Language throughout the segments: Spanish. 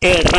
El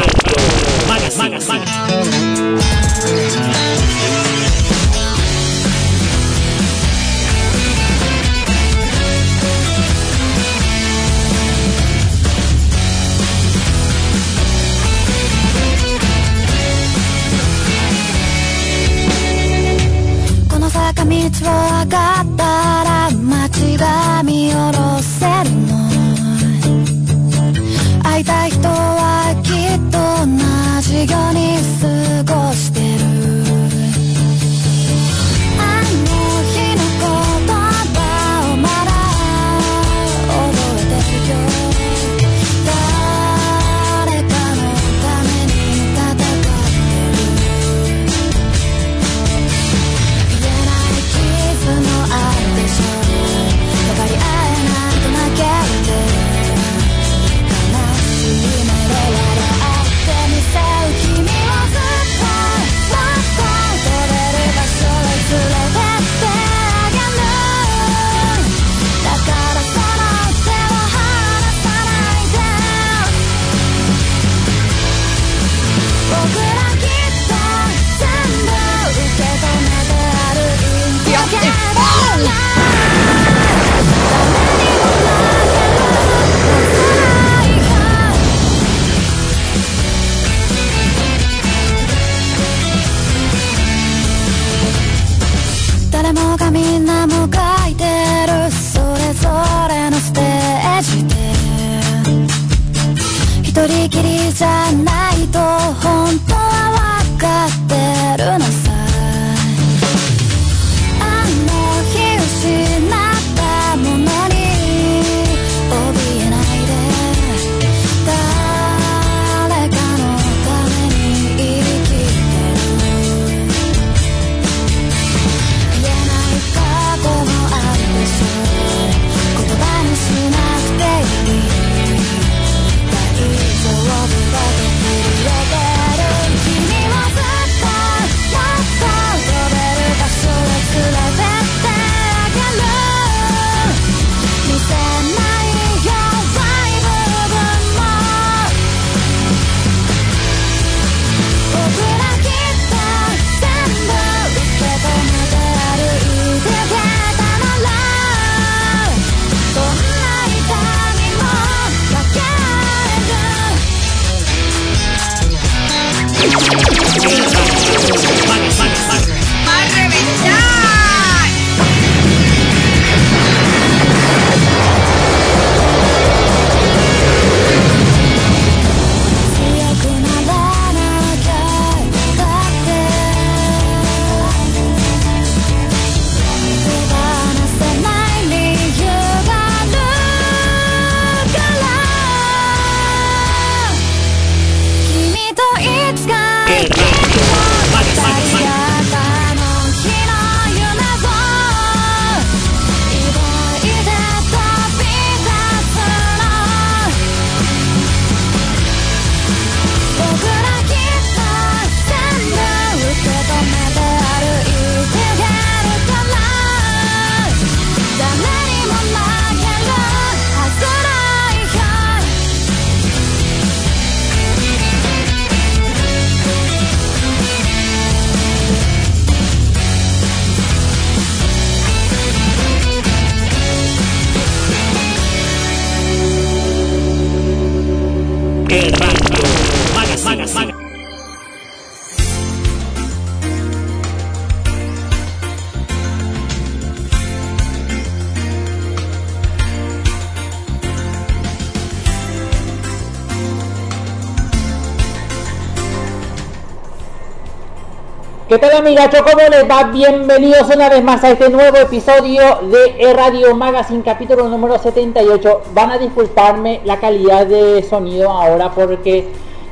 ¿Qué tal amigacho? ¿Cómo les va? Bienvenidos una vez más a este nuevo episodio de Radio Magazine, capítulo número 78. Van a disculparme la calidad de sonido ahora porque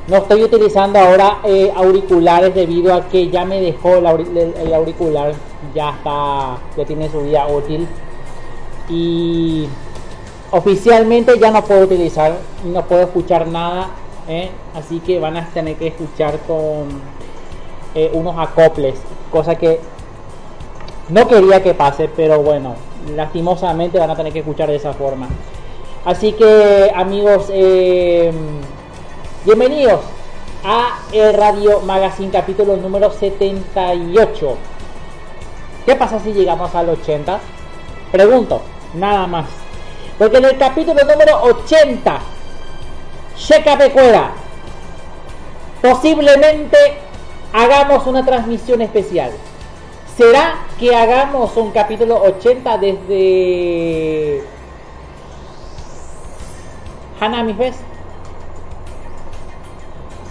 no estoy utilizando ahora eh, auriculares debido a que ya me dejó el, auricular, ya está, ya tiene su vida útil. Y oficialmente ya no puedo utilizar, no puedo escuchar nada, ¿eh? así que van a tener que escuchar con eh, unos acoples, cosa que no quería que pase, pero bueno, lastimosamente van a tener que escuchar de esa forma. Así que amigos, eh, Bienvenidos a el Radio Magazine capítulo número 78. ¿Qué pasa si llegamos al 80? Pregunto, nada más. Porque en el capítulo número 80, Checa Pecuera, posiblemente hagamos una transmisión especial. ¿Será que hagamos un capítulo 80 desde Hanami Fest?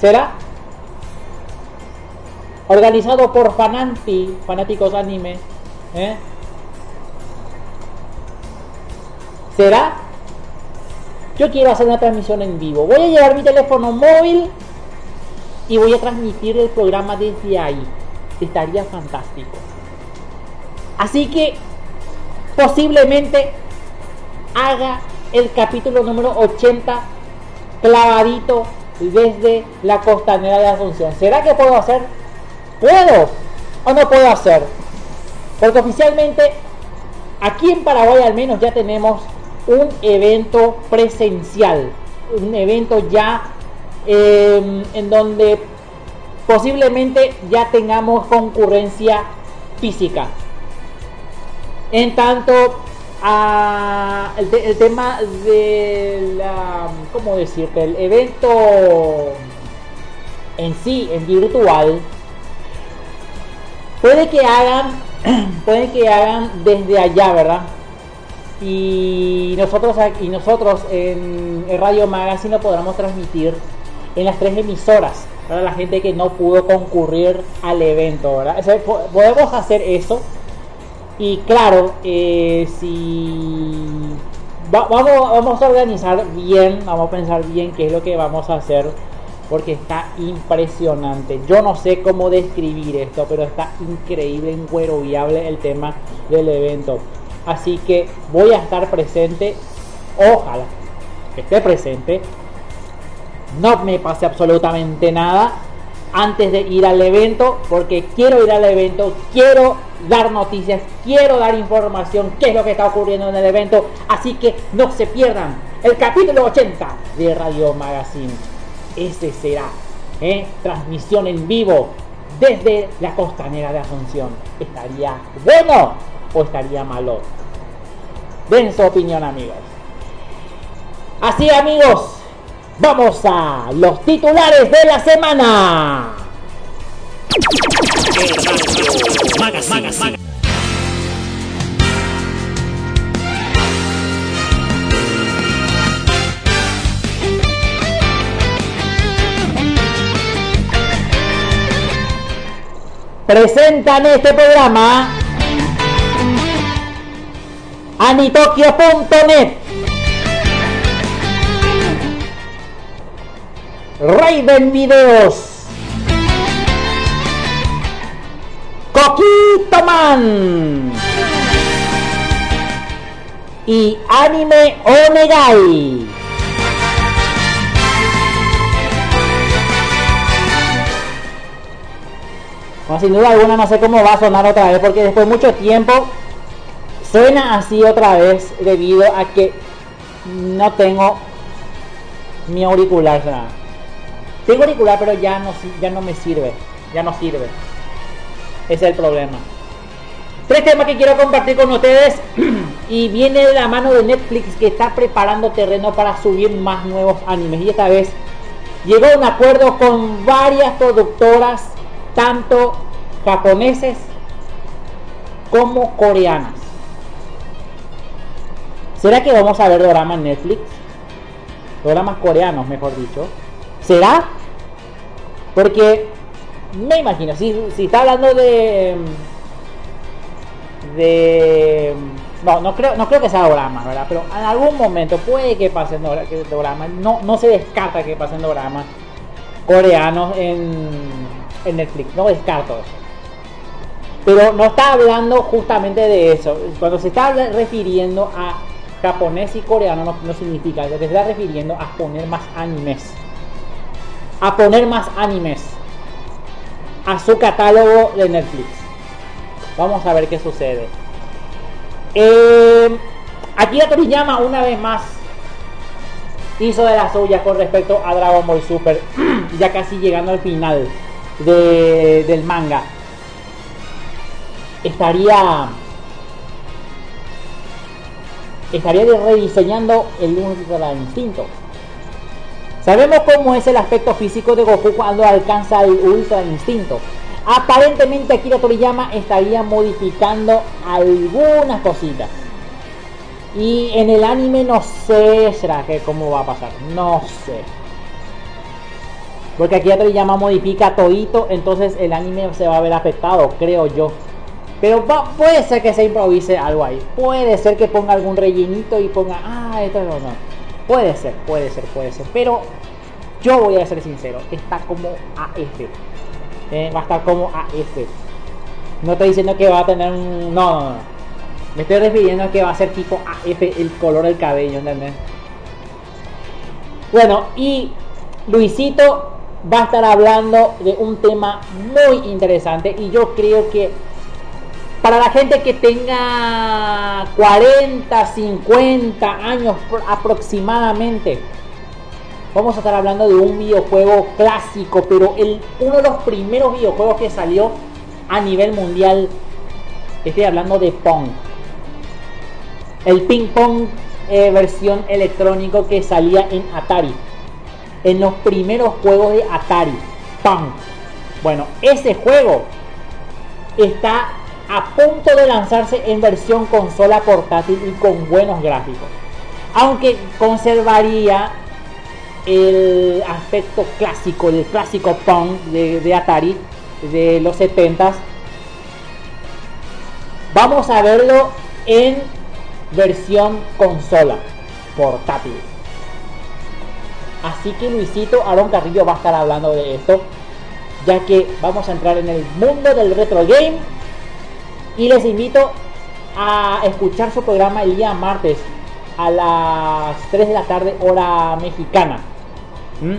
¿Será? Organizado por Fananti, fanáticos anime. ¿eh? ¿Será? Yo quiero hacer una transmisión en vivo. Voy a llevar mi teléfono móvil y voy a transmitir el programa desde ahí. Estaría fantástico. Así que posiblemente haga el capítulo número 80 clavadito desde la costanera de Asunción. ¿Será que puedo hacer? ¿Puedo o no puedo hacer? Porque oficialmente aquí en Paraguay al menos ya tenemos un evento presencial, un evento ya em, en donde posiblemente ya tengamos concurrencia física. En tanto, el, tema de la, ¿cómo decirte? El evento en sí, en virtual, puede que hagan, puede que hagan desde allá, ¿verdad? Y nosotros y nosotros en, Radio Magazine lo podremos transmitir en las tres emisoras para la gente que no pudo concurrir al evento, ¿verdad? podemos hacer eso y claro, eh, si vamos, vamos a organizar bien, vamos a pensar bien qué es lo que vamos a hacer, porque está impresionante. Yo no sé cómo describir esto, pero está increíble, viable el tema del evento. Así que voy a estar presente, ojalá esté presente. No me pase absolutamente nada antes de ir al evento, porque quiero ir al evento, quiero dar noticias, quiero dar información, qué es lo que está ocurriendo en el evento, así que no se pierdan el capítulo 80 de Radio Magazine. Ese será, ¿eh? transmisión en vivo desde la costanera de Asunción. ¿Estaría bueno o estaría malo? Den su opinión amigos. Así amigos, vamos a los titulares de la semana. Presentan este programa anitokyo.net Raven Videos Coquito Man y Anime Onegai. sin duda alguna no sé cómo va a sonar otra vez porque después de mucho tiempo suena así otra vez debido a que no tengo mi auricular. Tengo auricular pero ya no, ya no me sirve. Ya no sirve. Ese es el problema. Tres temas que quiero compartir con ustedes y viene de la mano de Netflix que está preparando terreno para subir más nuevos animes y esta vez llegó a un acuerdo con varias productoras, tanto japoneses como coreanas. ¿Será que vamos a ver doramas Netflix? Doramas coreanos, mejor dicho. ¿Será? Porque me imagino, si, está hablando de. No, no creo, no creo que sea drama, ¿verdad? Pero en algún momento puede que pasen drama. No, no se descarta que pasen dramas coreanos en, en Netflix. No descarto eso. Pero no está hablando justamente de eso. Cuando se está refiriendo a japonés y coreano, no, no significa. Se está refiriendo a poner más animes. A poner más animes a su catálogo de Netflix. Vamos a ver qué sucede. Eh, Akira Toriyama una vez más hizo de la suya con respecto a Dragon Ball Super, ya casi llegando al final de, del manga. Estaría estaría rediseñando el Ultra Instinto. Sabemos cómo es el aspecto físico de Goku cuando alcanza el Ultra Instinto. Aparentemente Akira Toriyama estaría modificando algunas cositas. Y en el anime no sé, será que cómo va a pasar, no sé. Porque Akira Toriyama modifica todito, entonces el anime se va a ver afectado, creo yo. Pero puede ser que se improvise algo ahí. Puede ser que ponga algún rellenito y ponga, ah, esto no, no. Puede ser, puede ser, puede ser. Pero yo voy a ser sincero, está como AF. Eh, va a estar como AF. No estoy diciendo que va a tener un... No, no, no. Me estoy refiriendo a que va a ser tipo AF el color del cabello, ¿entendés? Bueno, y Luisito va a estar hablando de un tema muy interesante y yo creo que para la gente que tenga 40, 50 años aproximadamente, vamos a estar hablando de un videojuego clásico, pero el, uno de los primeros videojuegos que salió a nivel mundial, estoy hablando de Pong. El ping pong eh, versión electrónico que salía en Atari. En los primeros juegos de Atari. Pong. Bueno, ese juego está a punto de lanzarse en versión consola portátil y con buenos gráficos. Aunque conservaría el aspecto clásico, el clásico Pong de, Atari de los 70s. Vamos a verlo en versión consola portátil. Así que Luisito Aaron Carrillo va a estar hablando de esto, ya que vamos a entrar en el mundo del retro game. Y les invito a escuchar su programa el día martes a las 3 de la tarde hora mexicana. ¿Mm?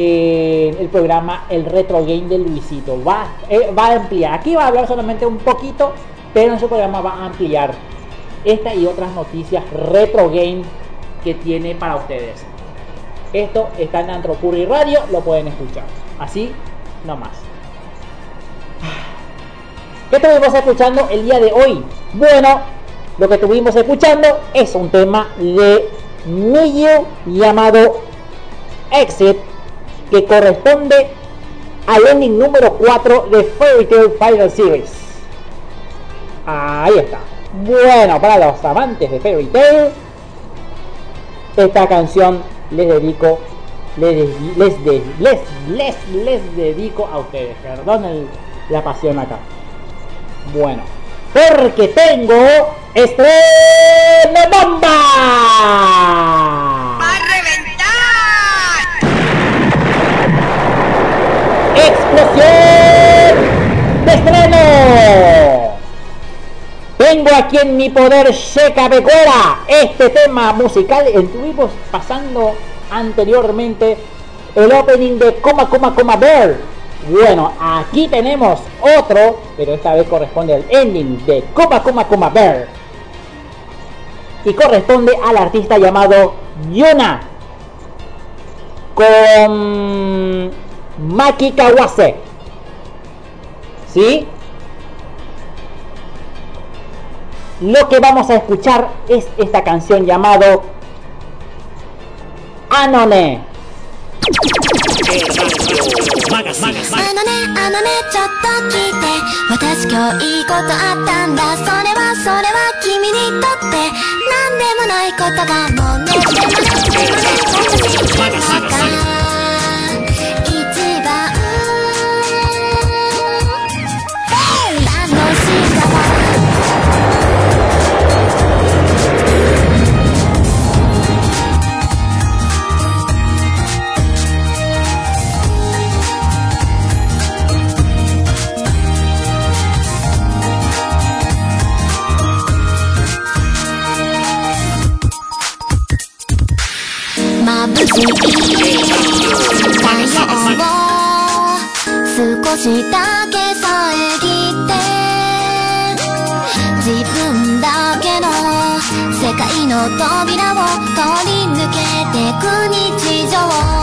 el programa El Retro Game de Luisito. Va, eh, va a ampliar. Aquí va a hablar solamente un poquito, pero en su programa va a ampliar esta y otras noticias retro game que tiene para ustedes. Esto está en Antropurri Radio, lo pueden escuchar. Así, nomás. ¿Qué estuvimos escuchando el día de hoy? Bueno, lo que estuvimos escuchando es un tema de Miyu llamado Exit que corresponde al ending número 4 de Fairy Tail Final Series. Ahí está. Bueno, para los amantes de Fairy Tail, esta canción les dedico, les, les, les, les, les dedico a ustedes. Perdonen la pasión acá. Bueno, porque tengo estreno bomba. explosión de estreno. Tengo aquí en mi poder Sheka Becuera este tema musical. Estuvimos pasando anteriormente el opening de Coma Coma Coma Bear. Bueno, aquí tenemos otro, pero esta vez corresponde al ending de Coma Coma Coma Bear. Y corresponde al artista llamado Yuna. Con Maki Kawase. ¿Sí? Lo que vamos a escuchar es esta canción llamado Anone. あのねあのねちょっと聞いて。私今日いいことあったんだ。それはそれは君にとって。何でもないことがもうね。でもねでもねを少しだけ遮って自分だけの世界の扉を通り抜けてく日常。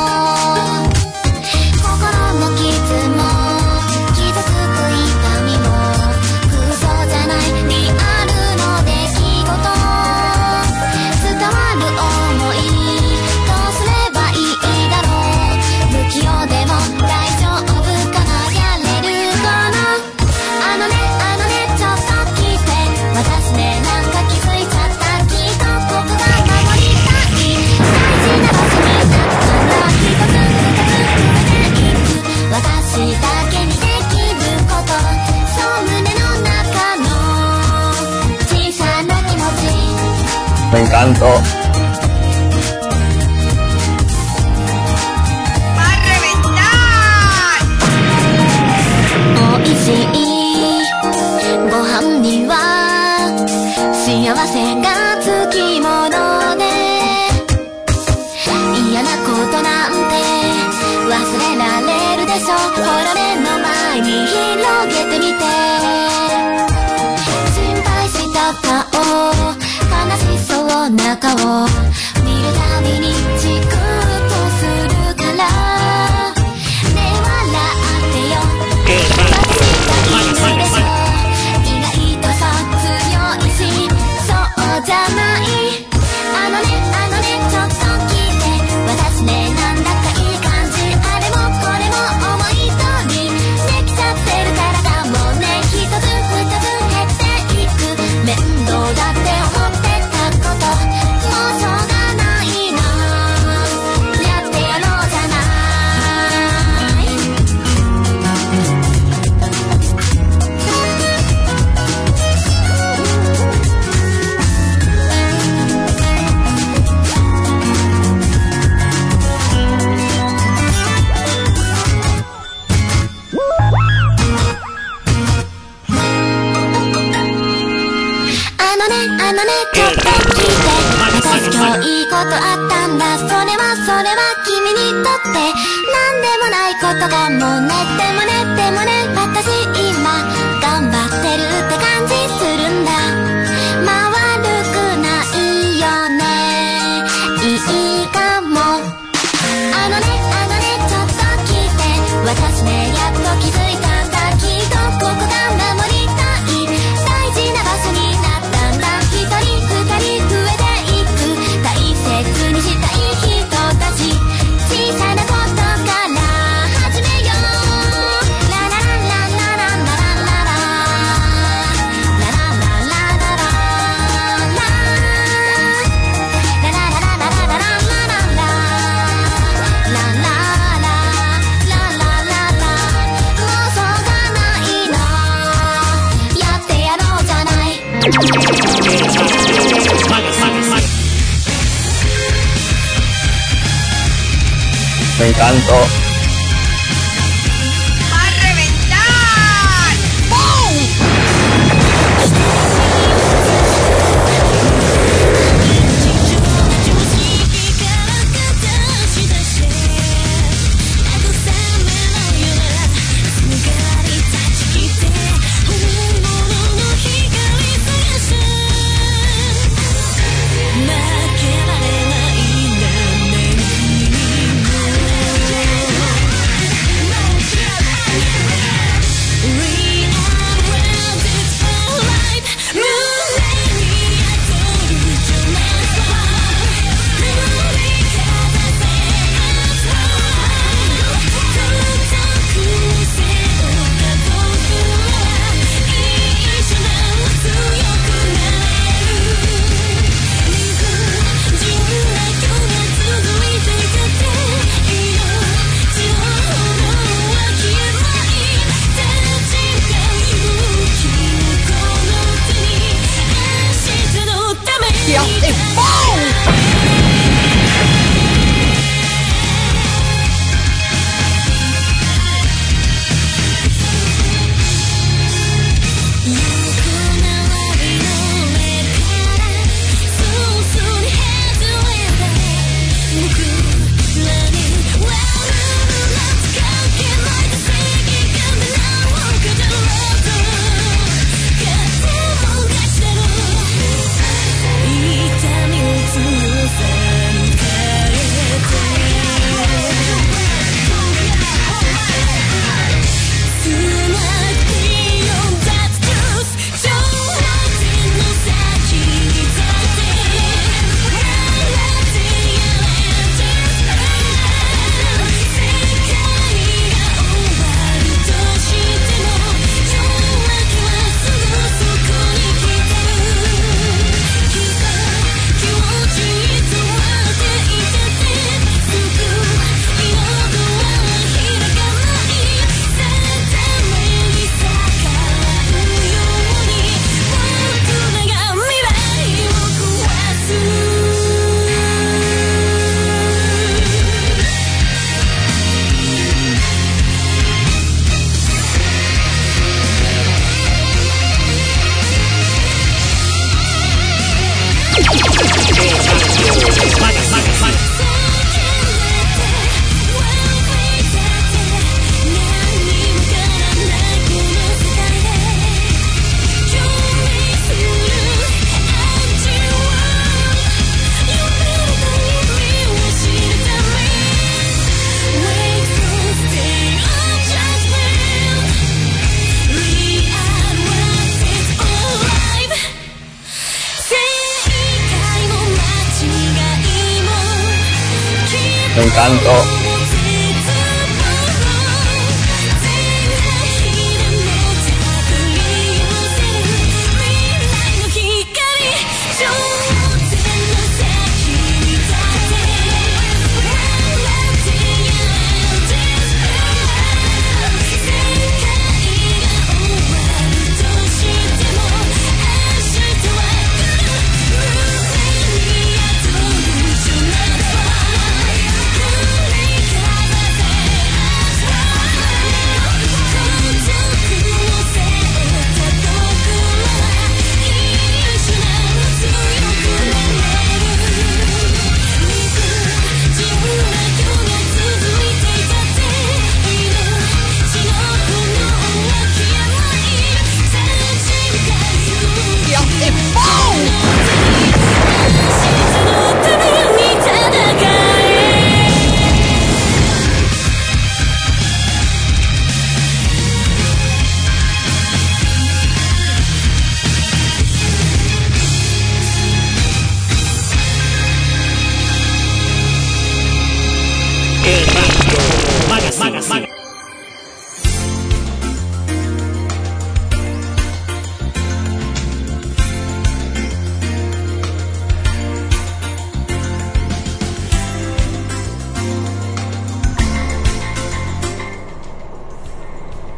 Encanto.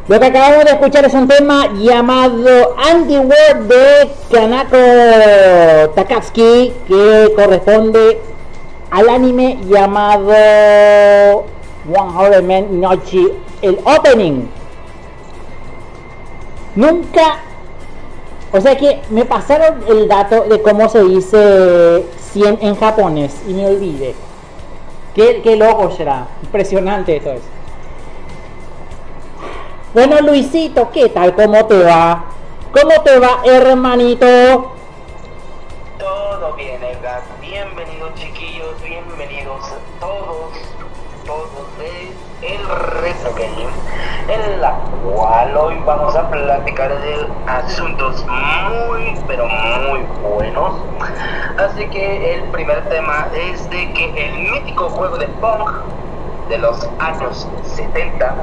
Lo que acabamos de escuchar es un tema llamado Anti-World de Kanako Takatsuki que corresponde al anime llamado One Horror Man Nochi, el opening. Nunca, o sea que me pasaron el dato de cómo se dice 100 en japonés y me olvidé. Qué, qué loco será, impresionante esto es. Bueno, Luisito, ¿qué tal? ¿Cómo te va? ¿Cómo te va, hermanito? Todo bien, Edgar. Bienvenidos, chiquillos. Bienvenidos todos, todos de El Game, en la cual hoy vamos a platicar de asuntos muy, pero muy buenos. Así que el primer tema es de que el mítico juego de Pong de los años 70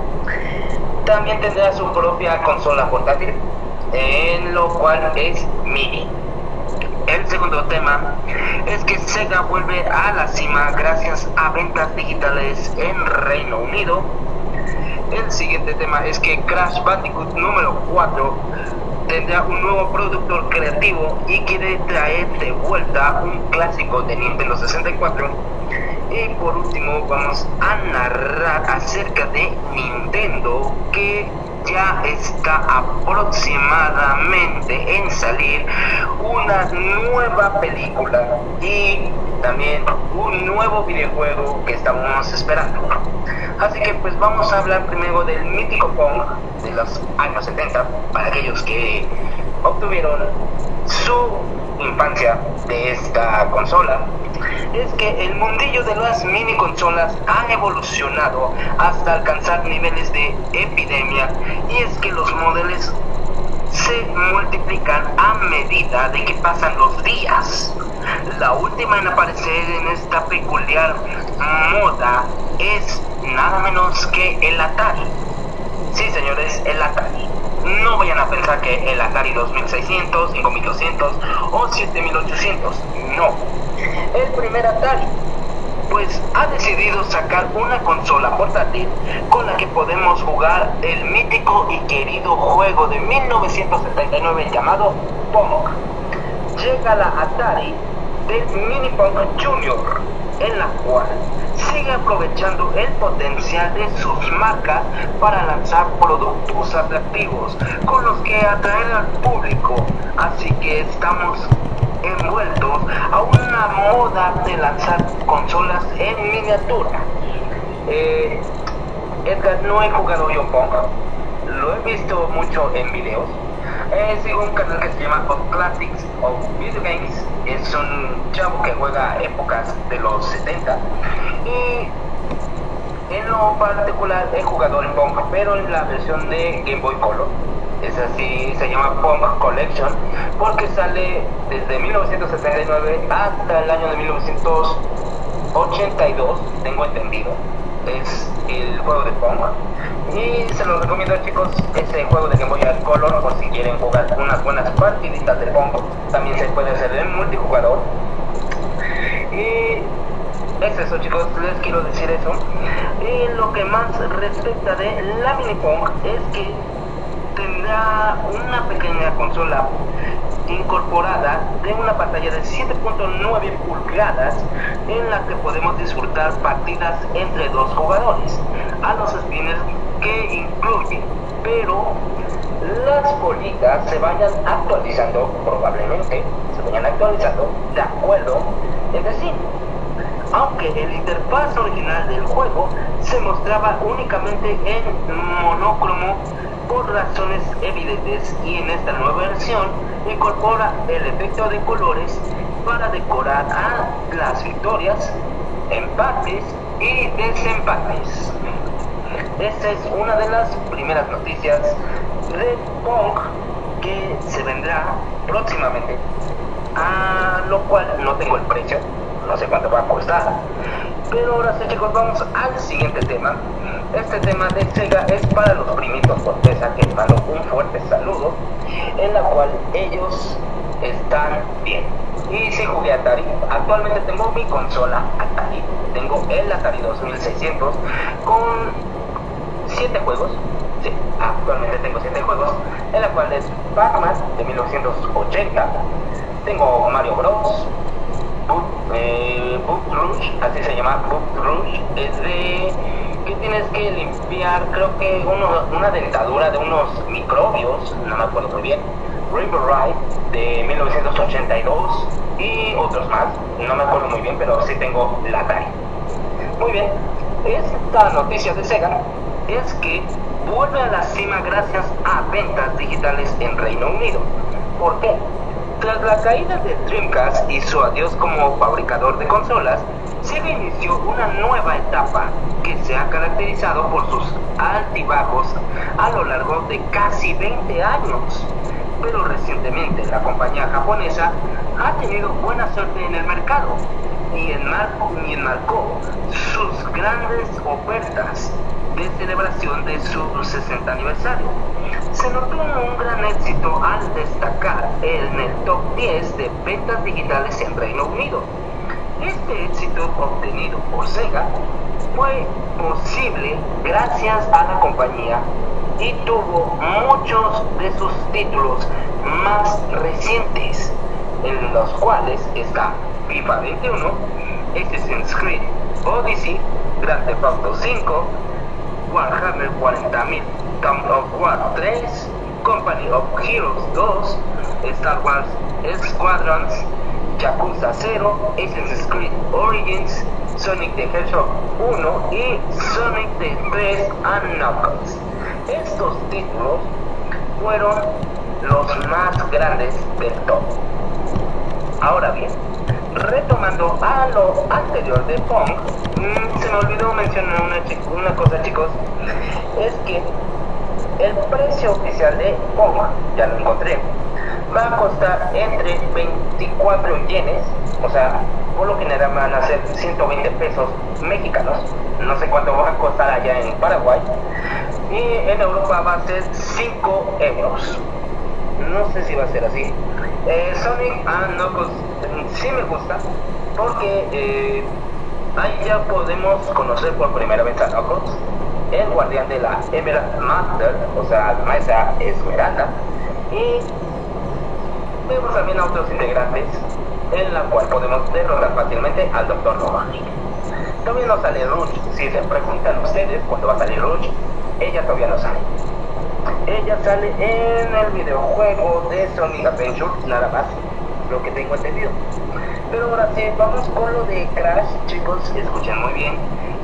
también tendrá su propia consola portátil, en lo cual es mini. El segundo tema es que Sega vuelve a la cima gracias a ventas digitales en Reino Unido. El siguiente tema es que Crash Bandicoot número 4 tendrá un nuevo productor creativo y quiere traer de vuelta un clásico de Nintendo 64. Y por último vamos a narrar acerca de Nintendo que ya está aproximadamente en salir una nueva película y también un nuevo videojuego que estamos esperando. Así que pues vamos a hablar primero del mítico Pong de los años 70 para aquellos que obtuvieron su infancia de esta consola es que el mundillo de las mini consolas ha evolucionado hasta alcanzar niveles de epidemia y es que los modelos se multiplican a medida de que pasan los días. La última en aparecer en esta peculiar moda es nada menos que el Atari. Sí, señores, el Atari. No vayan a pensar que el Atari 2600, 5200 o 7800. No. El primer Atari pues ha decidido sacar una consola portátil con la que podemos jugar el mítico y querido juego de 1979 llamado Pong. Llega la Atari del Mini Pong Junior, en la cual sigue aprovechando el potencial de sus marcas para lanzar productos atractivos con los que atraer al público. Así que estamos envueltos a una moda de lanzar consolas en miniatura. Eh, Edgar, no he jugado yo Pong, lo he visto mucho en videos. Sigo un canal que se llama Of Classics of Video Games, es un chavo que juega épocas de los 70 y en lo particular he jugado en Pong, pero en la versión de Game Boy Color. Es así, se llama Pong Collection, porque sale desde 1979 hasta el año de 82, tengo entendido. Es el juego de Pong. Y se los recomiendo chicos, ese juego de Game Boy Color por si quieren jugar unas buenas partiditas de Pong. También se puede hacer en multijugador. Y es eso chicos, les quiero decir eso. Y lo que más respecta de la mini Pong es que tendrá una pequeña consola incorporada de una pantalla de 7.9 pulgadas en la que podemos disfrutar partidas entre dos jugadores a los spinners que incluye pero las bolitas se vayan actualizando probablemente se vayan actualizando de acuerdo entre sí. Aunque el interfaz original del juego se mostraba únicamente en monocromo por razones evidentes y en esta nueva versión incorpora el efecto de colores para decorar a las victorias, empates y desempates. Esta es una de las primeras noticias de Pong que se vendrá próximamente, a lo cual no tengo el precio, no sé cuánto va a costar. Pero ahora sí chicos, vamos al siguiente tema. Este tema de Sega es para los primitos Corteza que les mando un fuerte saludo, en la cual ellos están bien. Y si jugué Atari, actualmente tengo mi consola Atari, tengo el Atari 2600 con 7 juegos, sí, actualmente tengo 7 juegos, en la cual es Pac-Man de 1980, tengo Mario Bros, Boot, eh, así se llama, Boot Rush, es de que tienes que limpiar, creo que una dentadura de unos microbios, no me acuerdo muy bien, River Ride de 1982 y otros más, no me acuerdo muy bien, pero sí tengo la Atari. Muy bien, esta noticia de Sega es que vuelve a la cima gracias a ventas digitales en Reino Unido. ¿Por qué? Tras la caída de Dreamcast y su adiós como fabricador de consolas, Sega inició una nueva etapa que se ha caracterizado por sus altibajos a lo largo de casi 20 años. Pero recientemente la compañía japonesa ha tenido buena suerte en el mercado y enmarcó, y enmarcó sus grandes ofertas de celebración de su 60 aniversario. Se notó un gran éxito al destacar en el top 10 de ventas digitales en Reino Unido. Este éxito obtenido por Sega fue posible gracias a la compañía y tuvo muchos de sus títulos más recientes, en los cuales está FIFA 21, Assassin's Creed Odyssey, Grand Theft Auto 5, Warhammer 40.000, Dawn of War 3, Company of Heroes 2, Star Wars Squadrons, Yakuza 0, Assassin's Creed Origins, Sonic the Hedgehog 1 y Sonic the 3 and Knuckles. Estos títulos fueron los más grandes del top. Ahora bien, retomando a lo anterior de Pong, mmm, se me olvidó mencionar una, una, cosa chicos, es que el precio oficial de Pong, ya lo encontré, va a costar entre 24 yenes, o sea, por lo general van a ser 120 pesos mexicanos, no sé cuánto va a costar allá en Paraguay, y en Europa va a ser 5 euros. No sé si va a ser así. Eh, Sonic and Knuckles sí me gusta porque eh, ahí ya podemos conocer por primera vez a Knuckles, el guardián de la Emerald Master, o sea, la maestra Esmeralda, y vemos también a otros integrantes en la cual podemos derrotar fácilmente al Dr. Robotnik. Todavía no sale Rouge, si se preguntan ustedes cuándo va a salir Rouge, ella todavía no sale. Ella sale en el videojuego de Sonic Adventure, nada más, lo que tengo entendido. Pero ahora sí, vamos con lo de Crash, chicos, escuchen muy bien.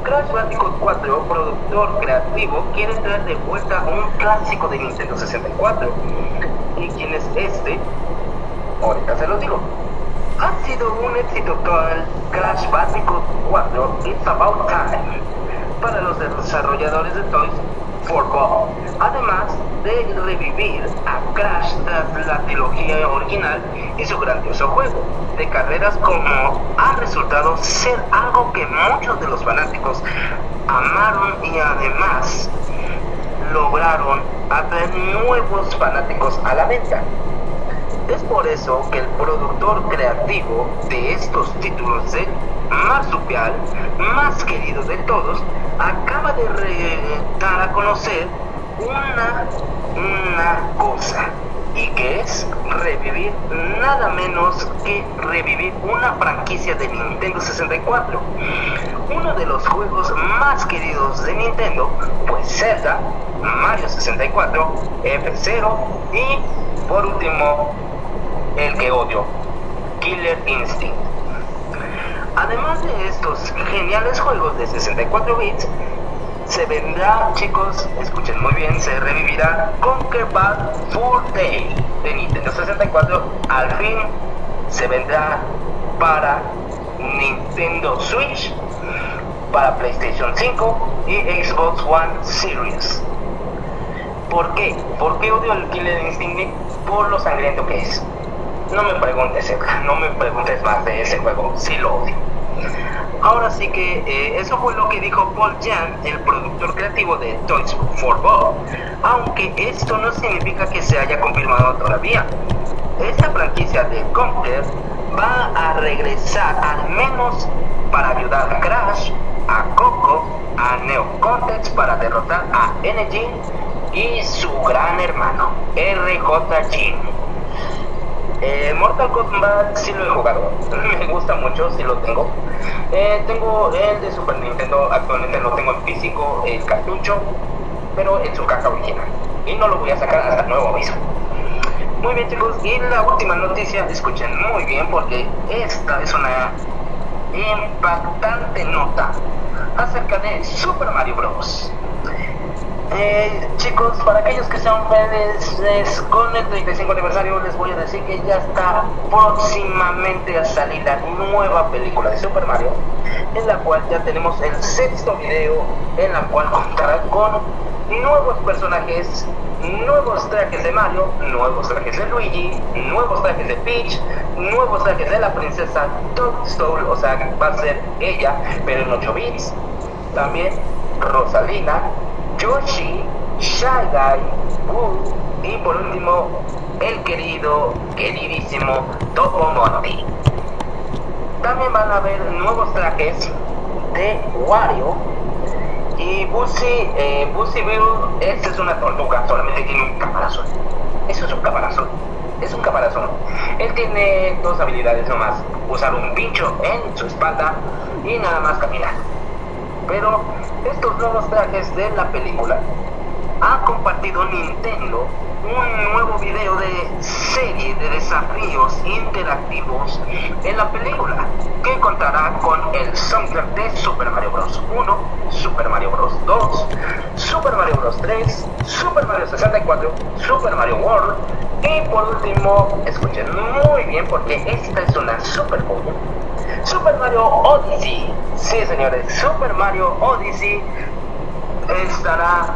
Crash Bandicoot 4, productor creativo, quiere traer de vuelta un clásico de Nintendo 64. ¿Y quién es este? Ahorita se lo digo. Ha sido un éxito total Crash Bandicoot 4 It's About Time. para los desarrolladores de Toys for Bob, además de revivir a Crash tras la trilogía original y su grandioso juego de carreras como ha resultado ser algo que muchos de los fanáticos amaron y además lograron atraer nuevos fanáticos a la venta. Es por eso que el productor creativo de estos títulos de marsupial más querido de todos acaba de dar a conocer una, cosa y que es revivir nada menos que revivir una franquicia de Nintendo 64. Uno de los juegos más queridos de Nintendo, pues Zelda, Mario 64, F0 y por último el que odio, Killer Instinct. Además de estos geniales juegos de 64 bits, se vendrá, chicos, escuchen muy bien, se revivirá Conquer Bad Full Day de Nintendo 64. Al fin se vendrá para Nintendo Switch, para PlayStation 5 y Xbox One Series. ¿Por qué? ¿Por qué odio el Killer Instinct? Por lo sangriento que es. No me preguntes, no me preguntes más de ese juego, sí lo odio. Ahora sí que eh, eso fue lo que dijo Paul Jan, el productor creativo de Toys for Bob, aunque esto no significa que se haya confirmado todavía. Esta franquicia de Conquer va a regresar al menos para ayudar a Crash, a Coco, a Neo Cortex para derrotar a Energy y su gran hermano, RJ Jin. Eh, Mortal Kombat sí lo he jugado, me gusta mucho, sí lo tengo. Eh, tengo el de Super Nintendo, actualmente lo tengo en físico, el cartucho, pero en su caja original. Y no lo voy a sacar hasta nuevo aviso. Muy bien chicos, y la última noticia, escuchen muy bien porque esta es una impactante nota acerca de Super Mario Bros. Eh, chicos, para aquellos que sean felices con el 35 aniversario, les voy a decir que ya está próximamente a salir la nueva película de Super Mario, en la cual ya tenemos el sexto video, en la cual contará con nuevos personajes, nuevos trajes de Mario, nuevos trajes de Luigi, nuevos trajes de Peach, nuevos trajes de la princesa Toadstool, o sea, va a ser ella, pero en 8 bits. También Rosalina, Yoshi, Guy, Boo y por último el querido, queridísimo Topo. También van a haber nuevos trajes de Wario y Busy, eh, Busy Bill, esta es una tortuga, solamente tiene un caparazón. Eso es un caparazón. Es un caparazón. Él tiene dos habilidades nomás. Usar un pincho en su espalda y nada más caminar. Pero estos nuevos trajes de la película ha compartido Nintendo un nuevo video de serie de desafíos interactivos en la película que contará con el soundtrack de Super Mario Bros. 1, Super Mario Bros. 2, Super Mario Bros. 3, Super Mario 64, Super Mario World y por último, escuchen muy bien porque esta es una super joya. Super Mario Odyssey. Sí, señores, Super Mario Odyssey estará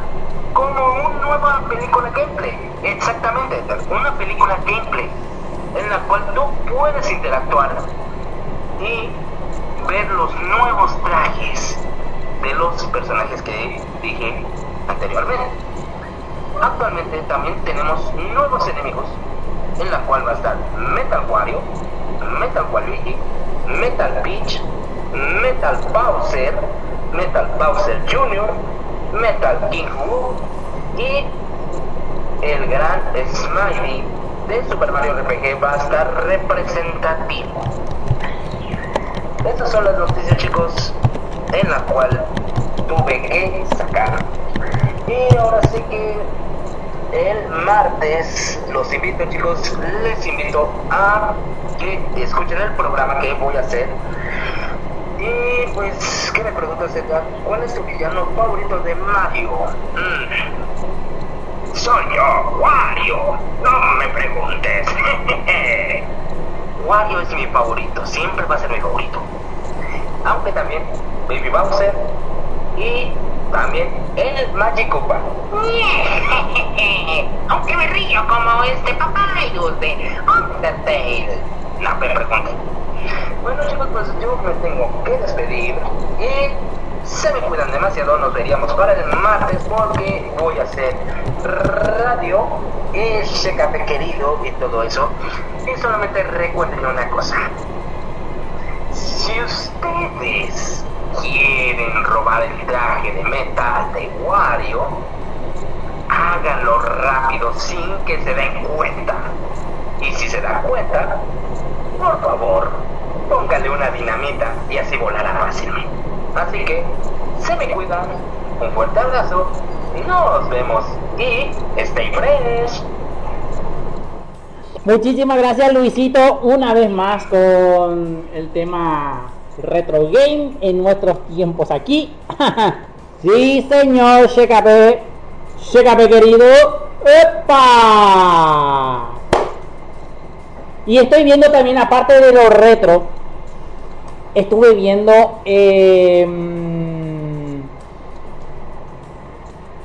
como una nueva película gameplay. Exactamente, una película gameplay en la cual tú puedes interactuar y ver los nuevos trajes de los personajes que dije anteriormente. Actualmente también tenemos nuevos enemigos en la cual va a estar Metal Wario, Metal Waluigi, Metal Peach, Metal Bowser, Metal Bowser Jr., Metal King Wu y el gran Smiley de Super Mario RPG va a estar representativo. Estas son las noticias chicos en la cual tuve que sacar. Y ahora sí que el martes los invito chicos, les invito a que escuchen el programa que voy a hacer. Y pues, ¿qué me preguntas, Edgar? ¿Cuál es tu villano favorito de Mario? Mm. Soy yo, Wario. No me preguntes. Wario es mi favorito, siempre va a ser mi favorito. Aunque también Baby Bowser, y también el Magic Koopa. Aunque me río como este papyrus de Undertale. No me pregunten. Bueno chicos, pues yo me tengo que despedir y se me cuidan demasiado. Nos veríamos para el martes porque voy a hacer radio, ese café querido y todo eso. Y solamente recuerden una cosa. Si ustedes quieren robar el traje de metal de Wario, háganlo rápido sin que se den cuenta. Y si se dan cuenta, por favor, póngale una dinamita y así volará fácilmente. Así que, se me cuidan, un fuerte abrazo, nos vemos y stay fresh. Muchísimas gracias Luisito una vez más con el tema retro game en nuestros tiempos aquí. sí señor, Shekape, Shekape querido. ¡Epa! Y estoy viendo también, aparte de lo retro, estuve viendo eh,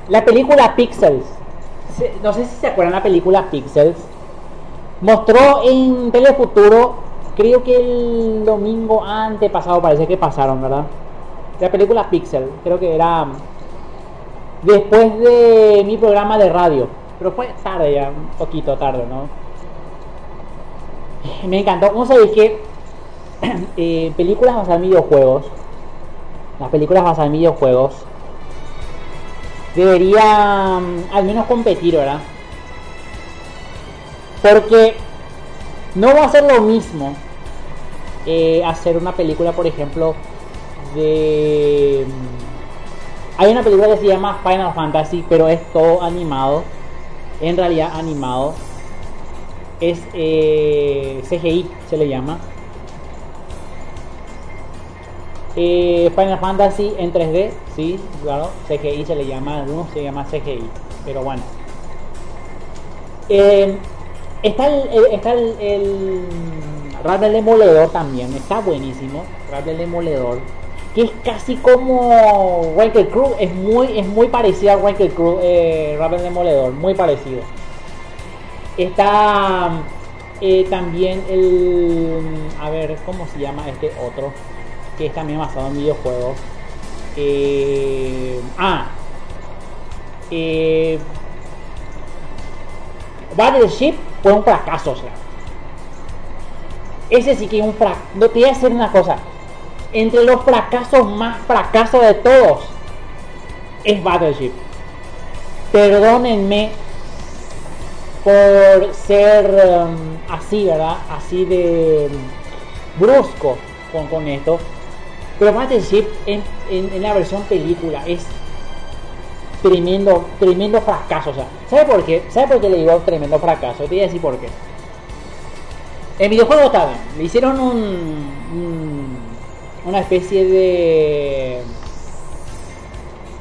la película Pixels. No sé si se acuerdan la película Pixels. Mostró en Telefuturo, creo que el domingo antepasado parece que pasaron, ¿verdad? La película Pixel, creo que era después de mi programa de radio. Pero fue tarde ya, un poquito tarde, ¿no? Me encantó. ¿Cómo sabéis que eh, películas basadas en videojuegos, las películas basadas en videojuegos, deberían al menos competir, ¿verdad? Porque no va a ser lo mismo eh, hacer una película, por ejemplo, de... Hay una película que se llama Final Fantasy, pero es todo animado. En realidad animado. Es eh, CGI, se le llama. Eh, Final Fantasy en 3D, sí, claro, CGI se le llama, algunos se llama CGI, pero bueno. Eh, está el, está el, el rap demoledor también, está buenísimo, rap del demoledor, que es casi como Wrecker Crew, es muy, es muy parecido a Wrecker Crew, eh, rap demoledor, muy parecido. Está eh, también el, a ver, ¿cómo se llama este otro? que es también basado en videojuegos. Eh, ah, eh, Battleship fue un fracaso, o sea. Ese sí que es un fracaso. No te voy a decir una cosa. Entre los fracasos más fracasos de todos es Battleship. Perdónenme por ser um, así, ¿verdad? Así de brusco con, con esto. Pero Battleship en, en, en, la versión película es tremendo, tremendo fracaso. O sea, ¿sabe por qué? ¿Sabe por qué le digo tremendo fracaso? Te voy a decir por qué. El videojuego está bien. Le hicieron un, un, una especie de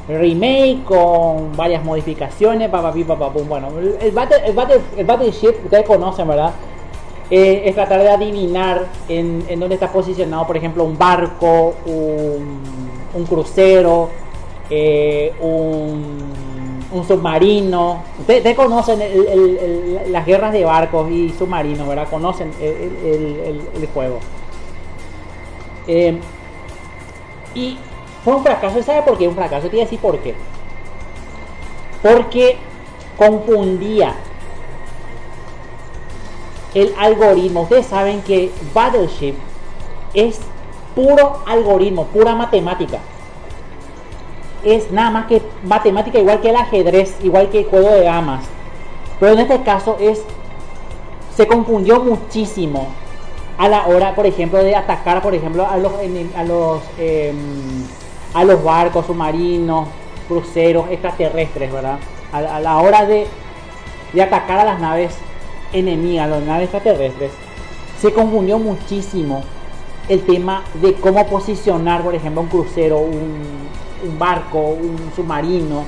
remake con varias modificaciones. Papá, papá, pum. Bueno, el, battle, el, battle, el Battleship, ustedes conocen, ¿verdad? eh, es tratar de adivinar en, en, dónde está posicionado, por ejemplo, un barco, un, un crucero, eh, un, submarino. Ustedes, conocen las guerras de barcos y submarinos, ¿verdad? Conocen el, juego. Eh, y fue un fracaso. ¿Sabe por qué? Un fracaso. Te voy a decir por qué. Porque confundía el algoritmo. Ustedes saben que Battleship es puro algoritmo, pura matemática. Es nada más que matemática igual que el ajedrez, igual que el juego de damas. Pero en este caso es se confundió muchísimo a la hora, por ejemplo, de atacar, por ejemplo, a los a los eh, a los barcos submarinos, cruceros extraterrestres, ¿verdad? A, la hora de, de atacar a las naves enemiga, los naves extraterrestres, se confundió muchísimo el tema de cómo posicionar, por ejemplo, un crucero, un, un barco, un submarino,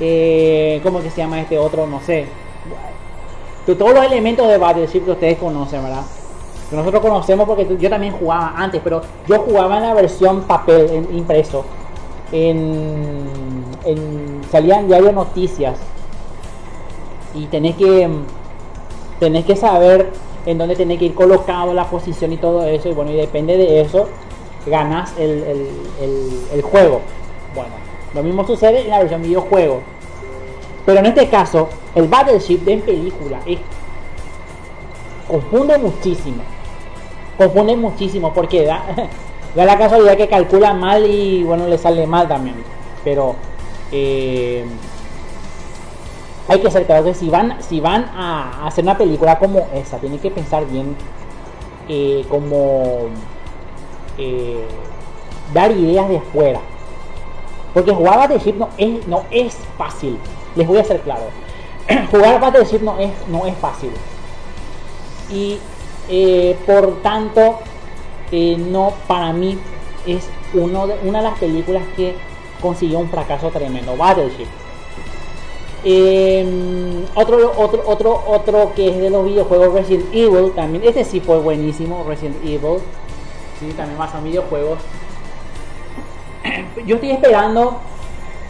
eh, ¿cómo que se llama este otro? No sé. Todos los elementos de Battleship que ustedes conocen, ¿verdad? Que nosotros conocemos porque yo también jugaba antes, pero yo jugaba en la versión papel, en, impreso. en, en salían diario noticias y tenés que tenés que saber en dónde tenés que ir colocado la posición y todo eso y bueno y depende de eso ganas el, el, el, el juego bueno lo mismo sucede en la versión videojuego. Pero en este caso el Battleship de película es confunde muchísimo. Confunde muchísimo porque da, la casualidad que calcula mal y bueno le sale mal también. Pero eh, hay que ser claro si van si van a hacer una película como esa tienen que pensar bien eh, como eh, dar ideas de fuera porque jugar Battleship no es no es fácil. Les voy a ser claro. Jugar Battleship no es no es fácil. Y eh, por tanto eh, no para mí es uno de, una de las películas que consiguió un fracaso tremendo Battleship eh, otro otro otro otro que es de los videojuegos Resident Evil también este sí fue buenísimo Resident Evil. Sí también más son videojuegos yo estoy esperando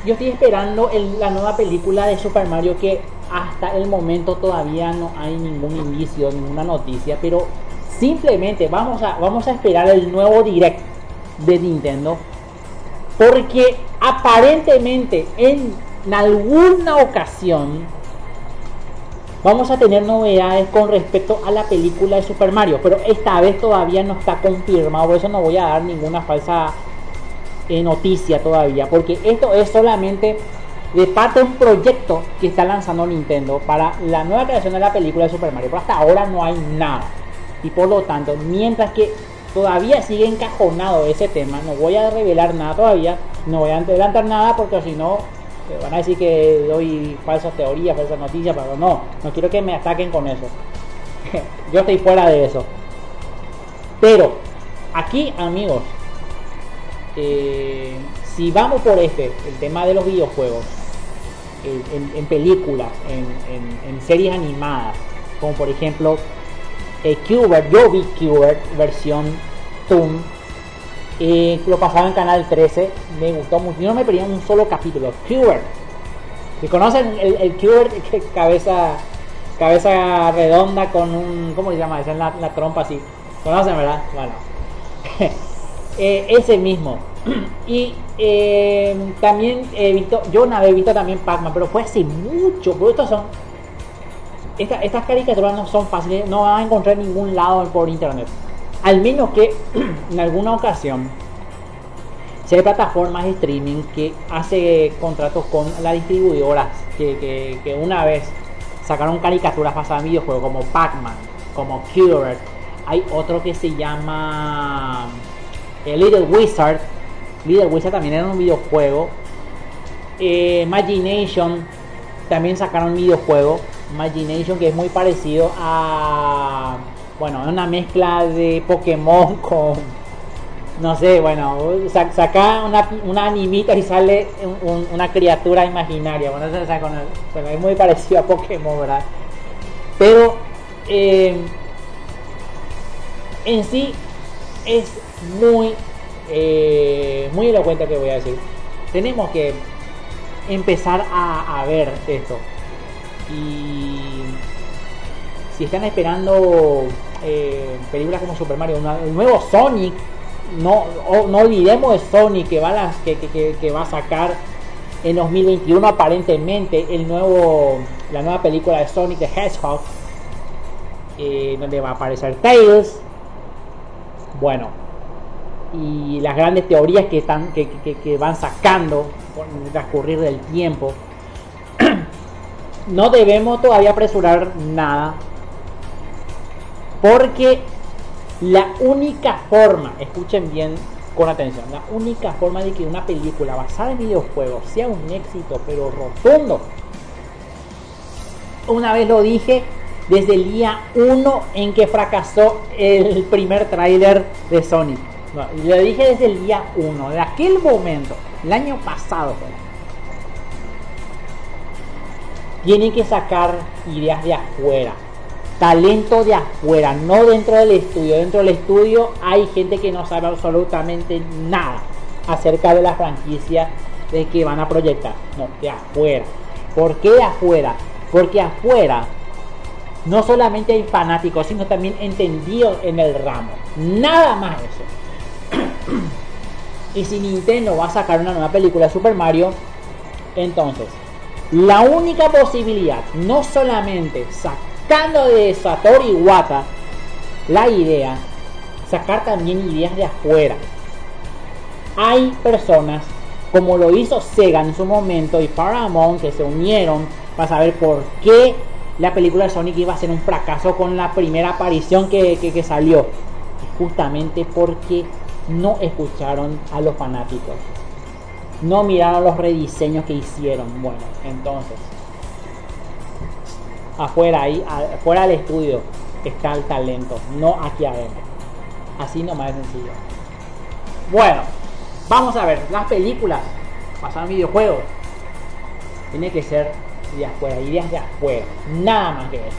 yo estoy esperando el, la nueva película de Super Mario que hasta el momento todavía no hay ningún indicio, ninguna noticia, pero simplemente vamos a, vamos a esperar el nuevo direct de Nintendo porque aparentemente en, en alguna ocasión vamos a tener novedades con respecto a la película de Super Mario, pero esta vez todavía no está confirmado, por eso no voy a dar ninguna falsa eh, noticia todavía, porque esto es solamente de parte de un proyecto que está lanzando Nintendo para la nueva creación de la película de Super Mario. Pero hasta ahora no hay nada. Y por lo tanto, mientras que todavía sigue encajonado ese tema, no voy a revelar nada todavía, no voy a adelantar nada porque si no van a decir que doy falsas teorías, falsas noticias, pero no, no quiero que me ataquen con eso. Yo estoy fuera de eso. Pero aquí, amigos, eh, si vamos por este, el tema de los videojuegos, en, en películas, en, series animadas, como por ejemplo eh, Qbert, yo vi Qbert versión Toon, eh, lo pasaba en Canal 13, me gustó mucho, yo no me perdí un solo capítulo, Qbert, si conocen el, el Qbert, cabeza cabeza redonda con un, ¿cómo se llama? Es la, la trompa así, conocen verdad? Bueno, eh, ese mismo y eh, también he visto, yo no había visto también Pac-Man, pero fue hace mucho, pero estos son, esta, estas caricaturas no son fáciles, no van a encontrar en ningún lado por internet. Al menos que en alguna ocasión, si hay plataformas de streaming que hace contratos con las distribuidoras que, que, que una vez sacaron caricaturas basadas en videojuegos como Pac-Man, como Killer, hay otro que se llama eh, Little Wizard, Little Wizard también era un videojuego. Eh, Imagination también sacaron un videojuego. Imagination que es muy parecido a. Bueno, una mezcla de Pokémon con. No sé, bueno, saca una, una animita y sale un, una criatura imaginaria. Bueno, con el, bueno, es muy parecido a Pokémon, ¿verdad? Pero eh, en sí es muy eh, muy elocuente que voy a decir. Tenemos que empezar a, ver esto. Y si están esperando eh, películas como Super Mario, una, el nuevo Sonic, no, no olvidemos de Sonic que va, que, que, que va a sacar en 2021 aparentemente el nuevo la nueva película de Sonic the Hedgehog eh, donde va a aparecer Tails bueno y las grandes teorías que, están, que, que, van sacando con el transcurrir del tiempo. no debemos todavía apresurar nada porque la única forma, escuchen bien con atención, la única forma de que una película basada en videojuegos sea un éxito pero rotundo, una vez lo dije, desde el día 1 en que fracasó el primer tráiler de Sonic no, lo dije desde el día 1, de aquel momento, el año pasado. Tienen que sacar ideas de afuera, talento de afuera, no dentro del estudio. Dentro del estudio hay gente que no sabe absolutamente nada. acerca de la franquicia de que van a proyectar. No, de afuera. ¿Por qué afuera? Porque afuera no solamente hay fanáticos, sino también entendidos en el ramo. Nada más eso. Y si Nintendo va a sacar una nueva película de Super Mario, entonces, la única posibilidad, no solamente sacando de Satoru Iwata la idea, sacar también ideas de afuera. Hay personas, como lo hizo Sega en su momento y Paramount, que se unieron para saber por qué la película de Sonic iba a ser un fracaso con la primera aparición que, que, salió. justamente porque no escucharon a los fanáticos. No miraron los rediseños que hicieron. Bueno, entonces. Afuera ahí, afuera del estudio está el talento, no aquí adentro. Así nomás es sencillo. Bueno, vamos a ver, las películas pasaron videojuegos. Tiene que ser de afuera, ideas de afuera, nada más que eso.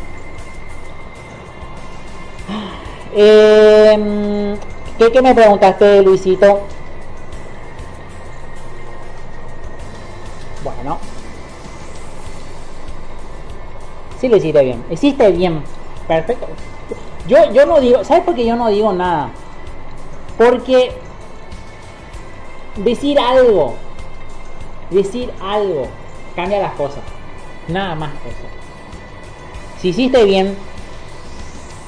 Eh, ¿qué, me preguntaste, Luisito? Bueno. Sí lo hiciste bien. Hiciste bien. Perfecto. Yo, yo no digo, ¿sabes por qué yo no digo nada? Porque decir algo, decir algo, cambia las cosas. Nada más eso. Si hiciste bien,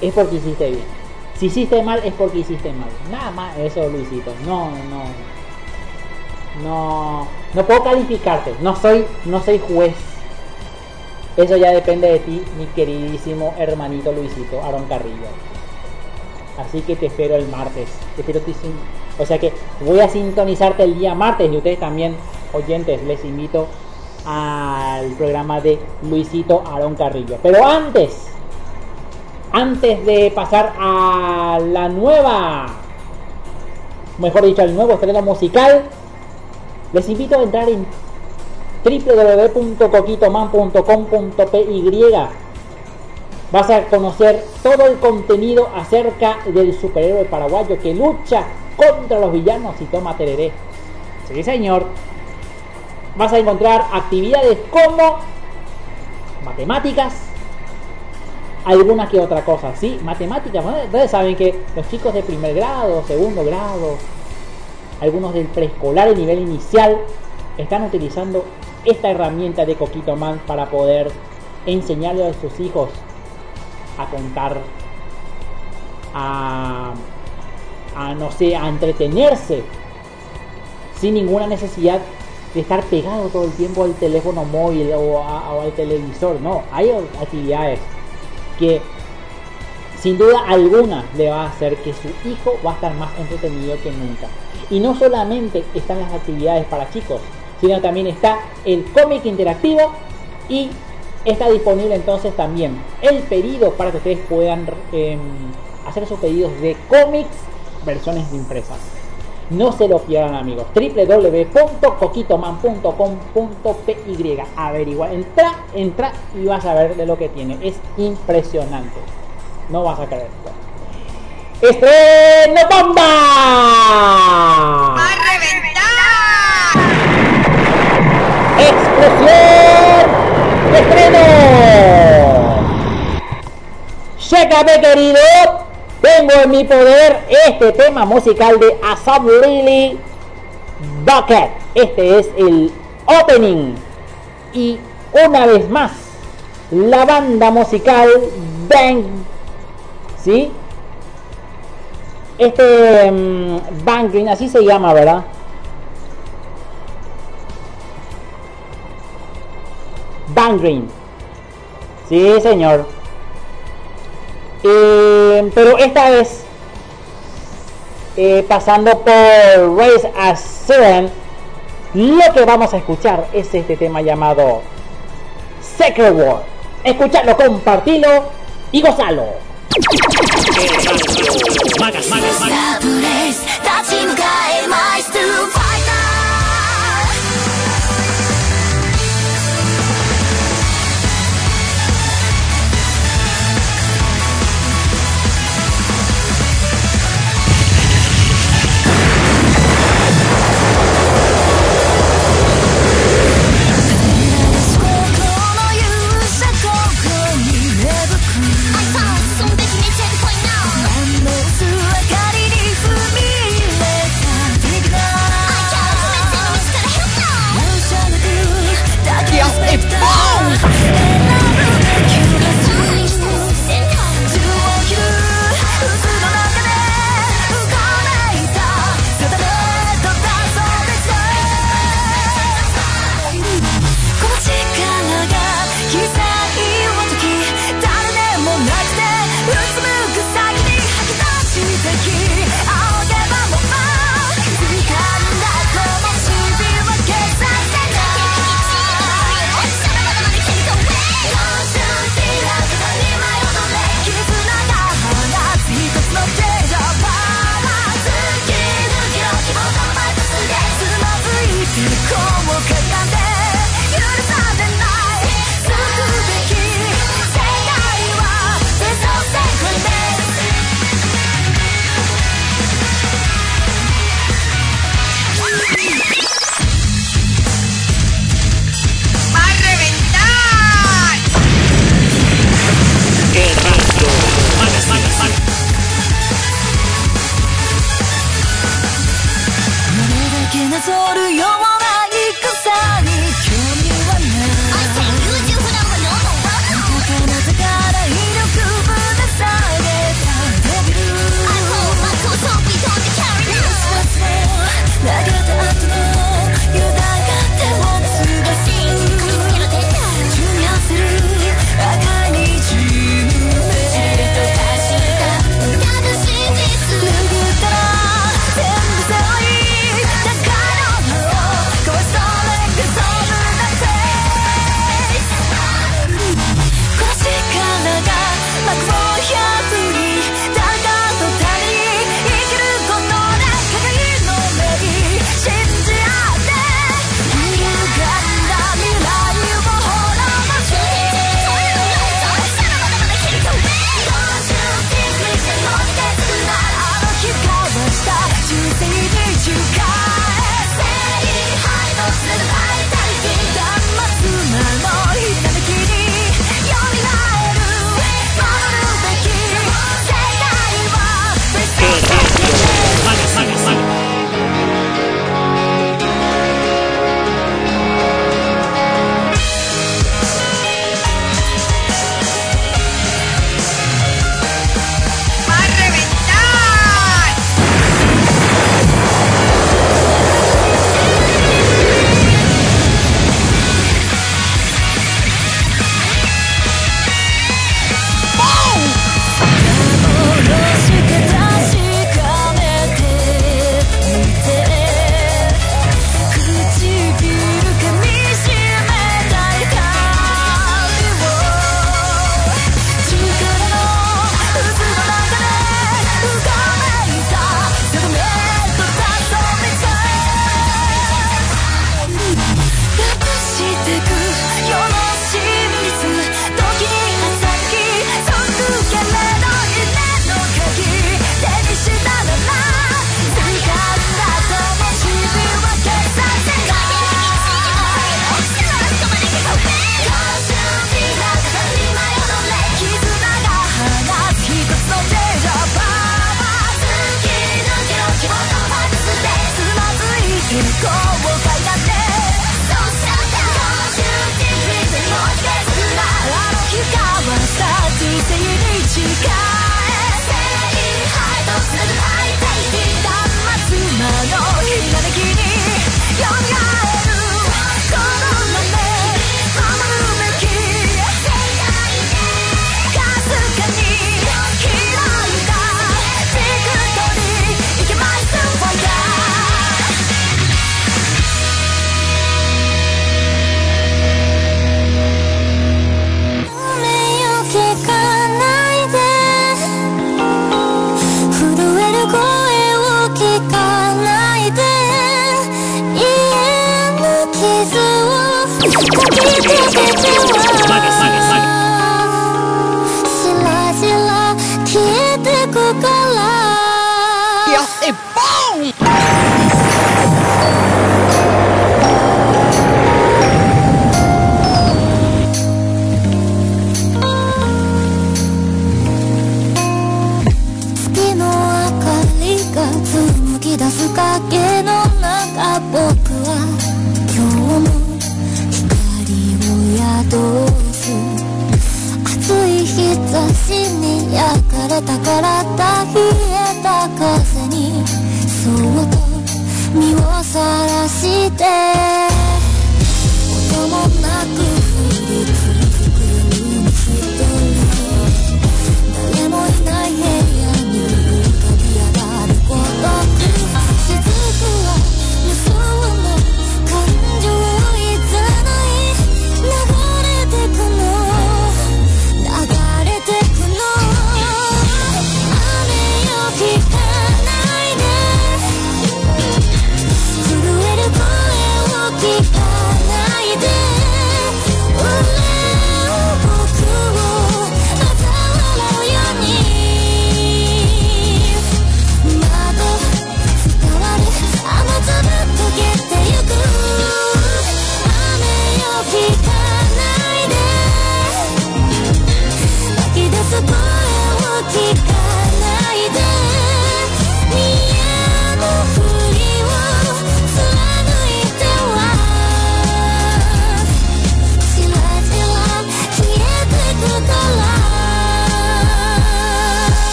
es porque hiciste bien. Si hiciste mal, es porque hiciste mal. Nada más eso, Luisito. No, no. No, no puedo calificarte. No soy, no soy juez. Eso ya depende de ti, mi queridísimo hermanito Luisito, Aaron Carrillo. Así que te espero el martes. Te espero o sea que voy a sintonizarte el día martes y ustedes también, oyentes, les invito al programa de Luisito Aarón Carrillo. Pero antes, antes de pasar a la nueva, mejor dicho, al nuevo estreno musical, les invito a entrar en www.coquitoman.com.py vas a conocer todo el contenido acerca del superhéroe paraguayo que lucha contra los villanos y toma tereré. Sí, señor vas a encontrar actividades como matemáticas, alguna que otra cosa, ¿sí? Matemáticas, ustedes saben que los chicos de primer grado, segundo grado, algunos del preescolar, el nivel inicial, están utilizando esta herramienta de Coquito Man para poder enseñarle a sus hijos a contar, a, a no sé, a entretenerse sin ninguna necesidad de estar pegado todo el tiempo al teléfono móvil o, al televisor. No, hay actividades que sin duda alguna le va a hacer que su hijo va a estar más entretenido que nunca. Y no solamente están las actividades para chicos, sino también está el cómic interactivo y está disponible entonces también el pedido para que ustedes puedan em, hacer sus pedidos de cómics versiones de impresas. No se lo pierdan amigos. www.coquitoman.com.py Averigua. Entra, entra y vas a ver de lo que tiene. Es impresionante. No vas a creer. ¡Estreno bomba! ¡A reventar! ¡Explosión! ¡Estreno! Chécame querido tengo en mi poder este tema musical de Asap Lily Bucket. Este es el opening. Y una vez más, la banda musical Bang. ¿Sí? Este um, Bang Green, así se llama, ¿verdad? Green. Sí, señor. Eh, pero esta vez, eh, pasando por Race as Seven, lo que vamos a escuchar es este tema llamado Sacred War. Escuchadlo, compartilo y gozalo.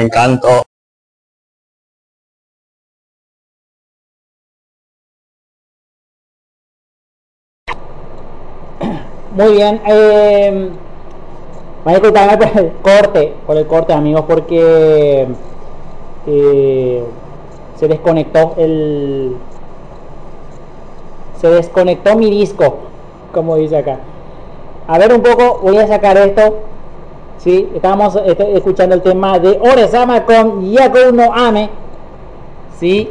encanto Muy bien, eh, voy a disculparme por el corte, por el corte amigos, porque eh, se desconectó el... Se desconectó mi disco, como dice acá. A ver un poco, voy a sacar esto ¿sí? Estamos este, escuchando el tema de Oresama con Yakou no Ame, ¿sí?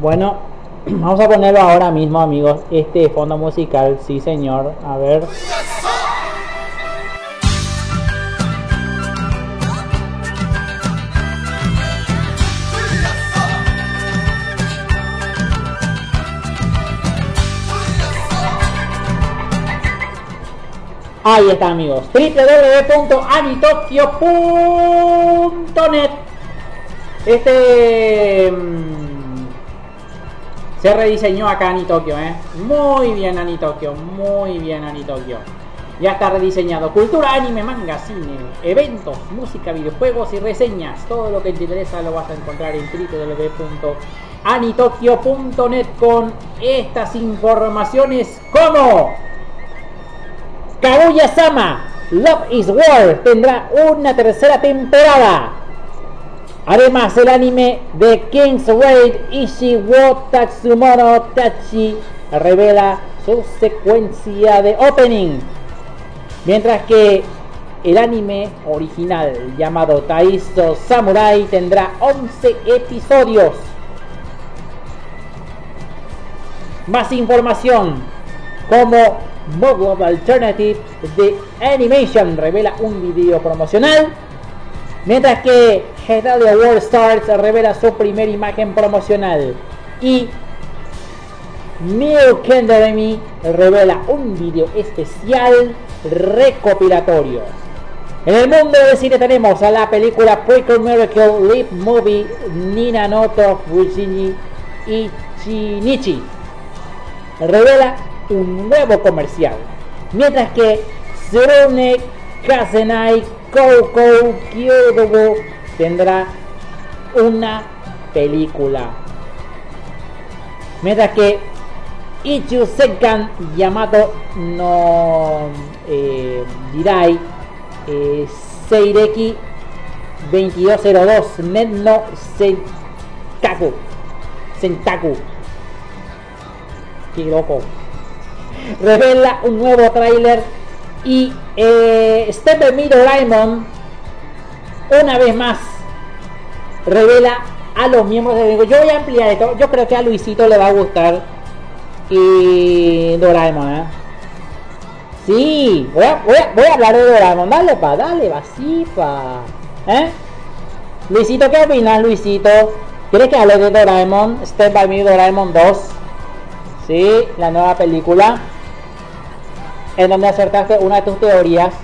Bueno, vamos a ponerlo ahora mismo, amigos, este fondo musical, sí, señor, a ver. Ahí está amigos, www.anitokyo.net Este mm, se rediseñó acá Anitokyo, eh. Muy bien Anitokyo, muy bien Anitokyo. Ya está rediseñado. Cultura, anime, manga, cine, eventos, música, videojuegos y reseñas. Todo lo que te interesa lo vas a encontrar en www.anitokyo.net con estas informaciones como Kaguya-sama Love is War tendrá una tercera temporada. Además, el anime de King's Raid Ishiwo Tatsumoro Tachi revela su secuencia de opening. Mientras que el anime original llamado Taiso Samurai tendrá 11 episodios. Más información como Mode of Alternative de Animation revela un video promocional. Mientras que Hedalia World Stars revela su primera imagen promocional. Y Neil Academy revela un video especial recopilatorio. En el mundo del cine tenemos a la película Prequel Miracle Live Movie Nina Noto Fujini Ichinichi. Revela un nuevo comercial. Mientras que Tsurune Kazenai Koukou Kyodobo tendrá una película. Mientras que Ichu Senkan Yamato no eh, Jirai eh, Seireki 2202 Netno Sentaku Sentaku Qué loco revela un nuevo tráiler y eh, Stephen Doraemon una vez más revela a los miembros del elenco. Yo voy a ampliar esto. Yo creo que a Luisito le va a gustar y Doraemon. ¿eh? Sí, voy a, voy, a, hablar de Doraemon. Dale, pa, dale, va, sí. ¿Eh? Luisito, ¿qué opinas, Luisito? ¿Quieres que hable de Doraemon? Step by Me Doraemon 2. Sí, la nueva película en donde acertaste una de tus teorías.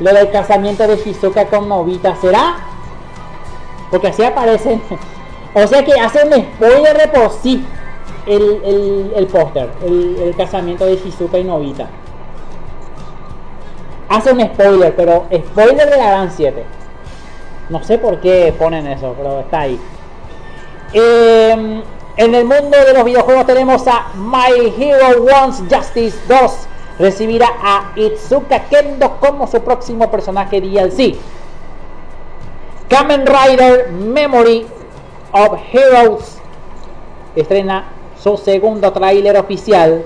Lo del casamiento de Shizuka con Novita, ¿será? Porque así aparecen. o sea que hacen spoiler de por sí el, el, el póster, el, el, casamiento de Shizuka y Novita. Hace un spoiler, pero spoiler de la Gran 7. No sé por qué ponen eso, pero está ahí. Eh, en el mundo de los videojuegos tenemos a My Hero Wants Justice 2. Recibirá a Itsuka Kendo como su próximo personaje DLC. Kamen Rider Memory of Heroes estrena su segundo tráiler oficial.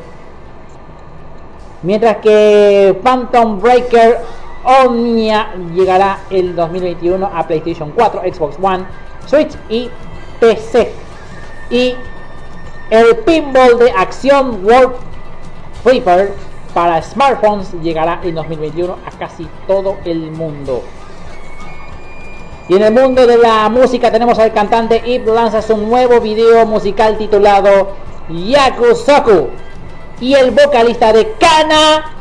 Mientras que Phantom Breaker Omnia llegará el 2021 a PlayStation 4, Xbox One, Switch y PC y el pinball de acción World Flipper para smartphones llegará en 2021 a casi todo el mundo. Y en el mundo de la música tenemos al cantante Ip lanza su nuevo video musical titulado Yakusoku. Y el vocalista de Kana.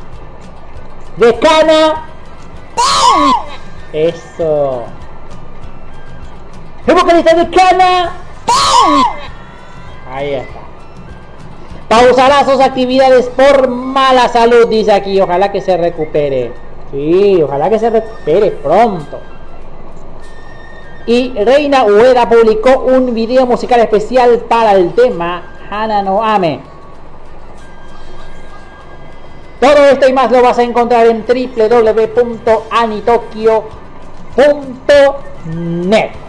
De Kana. Eso. El vocalista de Kana. Ahí está. Pausará sus actividades por mala salud, dice aquí. Ojalá que se recupere. Sí, ojalá que se recupere pronto. Y Reina Ueda publicó un video musical especial para el tema Hana. Todo esto y más lo vas a encontrar en www.anitokyo.net.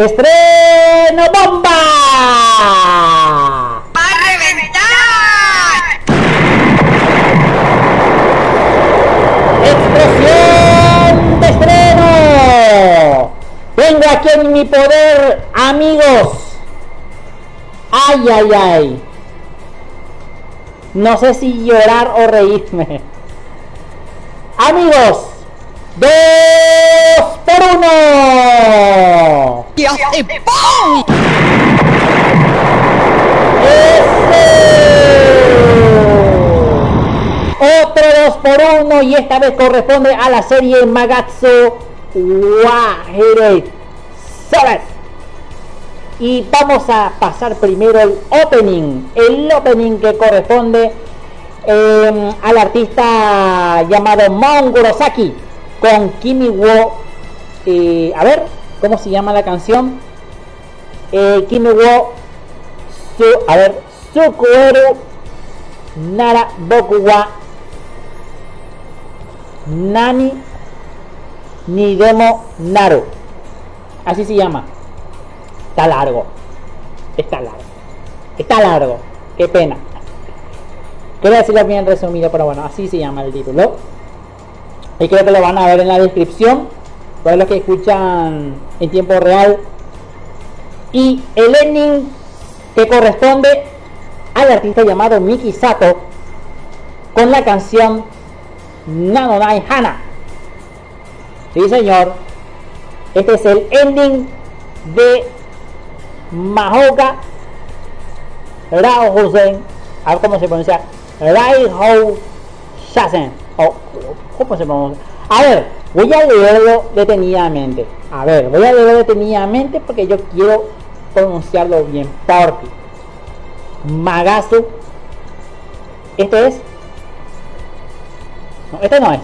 ¡Estreno bomba! ¡Va a reventar! ¡Explosión de estreno! Tengo aquí en mi poder, amigos. ¡Ay, ay, ay! No sé si llorar o reírme. Amigos, dos por uno. Y hace ¡pum! ¡Eso! Otro 2 por 1 y esta vez corresponde a la serie Magatsu Wahire Soras. Y vamos a pasar primero el opening. El opening que corresponde eh, al artista llamado Mon Kurosaki con Kimi Wo. A ver, ¿cómo se llama la canción? Eh, Kimi Wo su, a ver, Sukueru Nara Boku wa Nani Nidemo Naru. Así se llama. Está largo. Está largo. Está largo. Qué pena. Quería decirlo bien resumido, pero bueno, así se llama el título. Y creo que lo van a ver en la descripción. Para los que escuchan en tiempo real. Y el ending que corresponde al artista llamado Miki Sato con la canción Nanonai Hana. Sí, señor. Este es el ending de Mahoka Rao Hussein. A ver cómo se pronuncia. Rai Hou Shasen. O, ¿Cómo se pronuncia? A ver, voy a leerlo detenidamente. A ver, voy a leerlo detenidamente porque yo quiero pronunciarlo bien. Porque Magasu. Este es. No, este no es.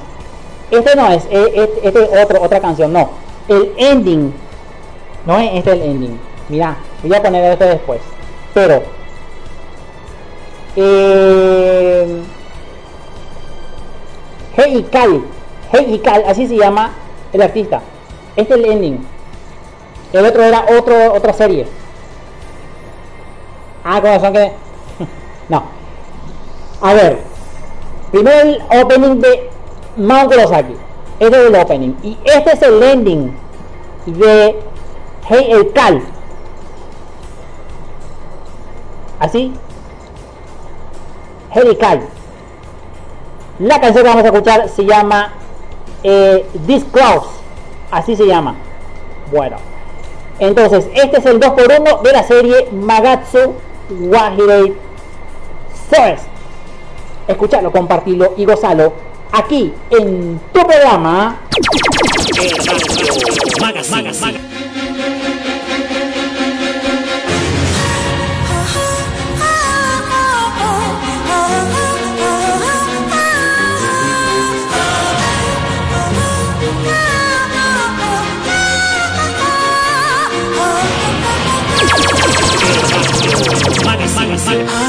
Este no es. eh, Este, este es otro, otra canción. No. El ending. No es este el ending. Mira, voy a poner esto después. Pero. Eh, Heikal, así se llama el artista. Este es el ending. El otro era otro, otra serie. Ah, corazón que. no. A ver. Primero el opening de Mount Kurosaki. Este es el opening. Y este es el ending de Hey el Cal. Así. Hey el Cal. La canción que vamos a escuchar se llama eh, This Clouds. Así se llama. Bueno. Entonces, este es el 2x1 de la serie Magatsu Wahirei Soes. Escuchalo, compartilo y gozalo aquí en tu programa. Magazine. Magazine. Magazine. Magazine.「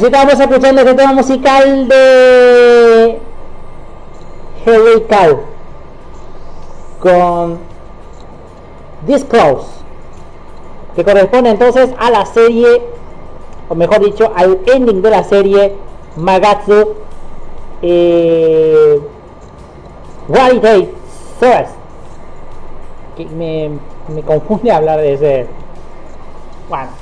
Así estamos escuchando este tema musical de Harry Cal con Disclose, que corresponde entonces a la serie, o mejor dicho, al ending de la serie Magatsu eh, Day First. Que me, me confunde hablar de ese. Bueno.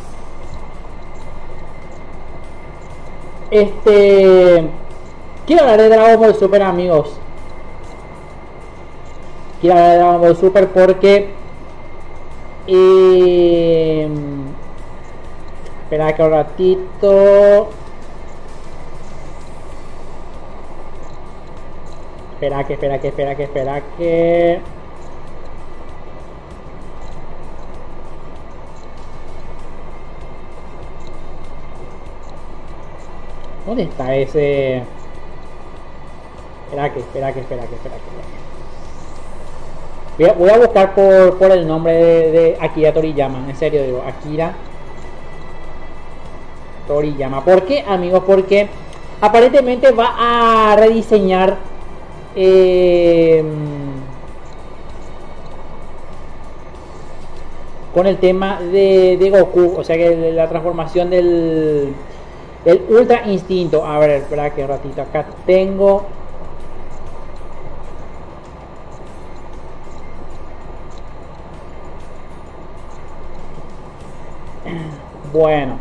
Este. Quiero hablar de Dragon Ball Super, amigos. Quiero hablar de Dragon Ball Super porque. Eh, espera que un ratito. Espera que, espera que, espera que, espera que. ¿Dónde está ese? Espera que, espera que, espera que, espera que. Voy a, buscar por, el nombre de, Akira Toriyama. En serio digo, Akira Toriyama. ¿Por qué, amigos? Porque aparentemente va a rediseñar eh, con el tema de Goku. O sea que la transformación del el ultra instinto. A ver, espera que ratito. Acá tengo. Bueno.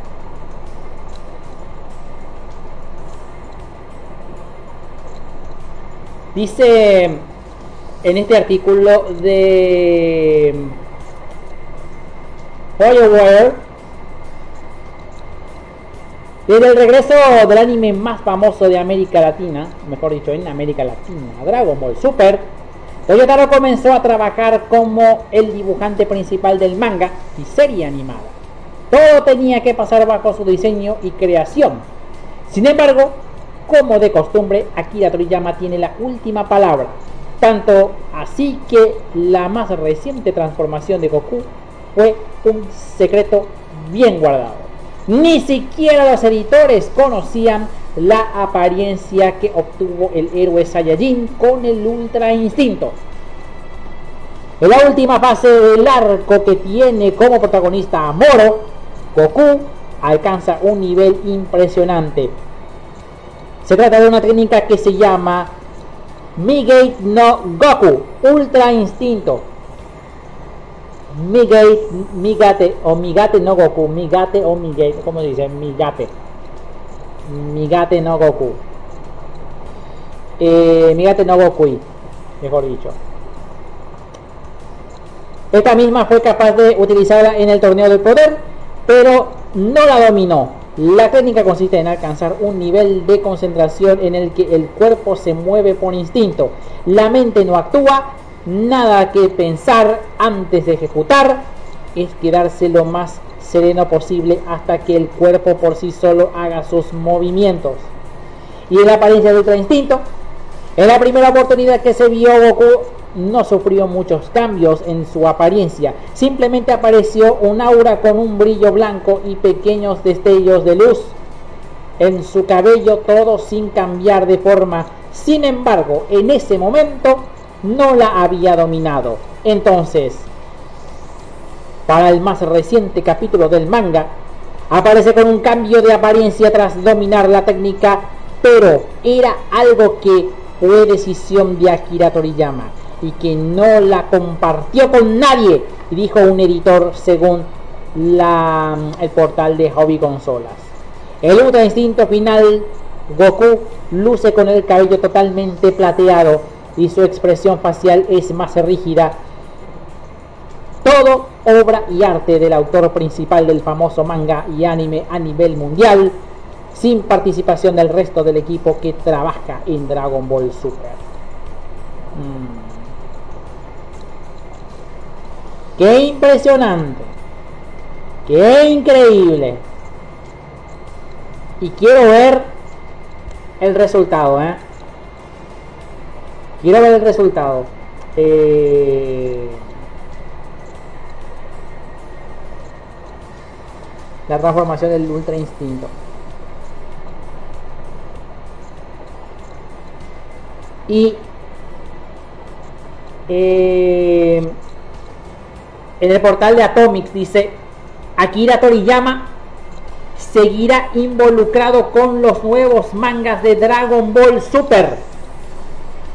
Dice en este artículo de Firewire desde el regreso del anime más famoso de América Latina, mejor dicho, en América Latina, Dragon Ball Super, Toyotaro comenzó a trabajar como el dibujante principal del manga y serie animada. Todo tenía que pasar bajo su diseño y creación. Sin embargo, como de costumbre, Akira Toriyama tiene la última palabra. Tanto así que la más reciente transformación de Goku fue un secreto bien guardado. Ni siquiera los editores conocían la apariencia que obtuvo el héroe Saiyajin con el Ultra Instinto. En la última fase del arco que tiene como protagonista a Moro, Goku alcanza un nivel impresionante. Se trata de una técnica que se llama Migate no Goku, Ultra Instinto, Migate, Migate o Migate no Goku, Migate o Migate, ¿cómo se dice? Migate. Migate no Goku. Eh, Migate no Goku, mejor dicho. Esta misma fue capaz de utilizarla en el torneo del poder, pero no la dominó. La técnica consiste en alcanzar un nivel de concentración en el que el cuerpo se mueve por instinto, la mente no actúa nada que pensar antes de ejecutar, es quedarse lo más sereno posible hasta que el cuerpo por sí solo haga sus movimientos. Y en la apariencia de Ultra Instinto, en la primera oportunidad que se vio Goku no sufrió muchos cambios en su apariencia, simplemente apareció un aura con un brillo blanco y pequeños destellos de luz en su cabello, todo sin cambiar de forma. Sin embargo, en ese momento no la había dominado. Entonces, para el más reciente capítulo del manga, aparece con un cambio de apariencia tras dominar la técnica, pero era algo que fue decisión de Akira Toriyama. y que no la compartió con nadie, dijo un editor según la, el portal de Hobby Consolas. El Ultra Instinto final, Goku luce con el cabello totalmente plateado y su expresión facial es más rígida. Todo obra y arte del autor principal del famoso manga y anime a nivel mundial, sin participación del resto del equipo que trabaja en Dragon Ball Super. Mm. ¡Qué impresionante! ¡Qué increíble! Y quiero ver el resultado, ¿eh? Quiero ver el resultado. Eh... La transformación del Ultra Instinto. Y eh, en el portal de Atomics dice Akira Toriyama seguirá involucrado con los nuevos mangas de Dragon Ball Super.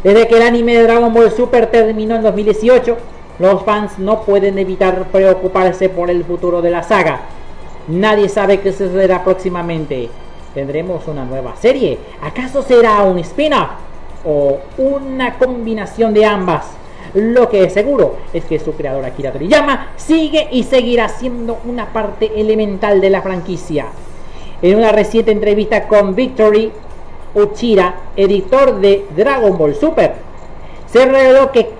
Desde que el anime de Dragon Ball Super terminó en 2018, los fans no pueden evitar preocuparse por el futuro de la saga. Nadie sabe qué sucederá próximamente. ¿Tendremos una nueva serie? ¿Acaso será un spin-off? ¿O una combinación de ambas? Lo que es seguro es que su creador Akira Toriyama sigue y seguirá siendo una parte elemental de la franquicia. En una reciente entrevista con Victory Uchira, editor de Dragon Ball Super, se reveló que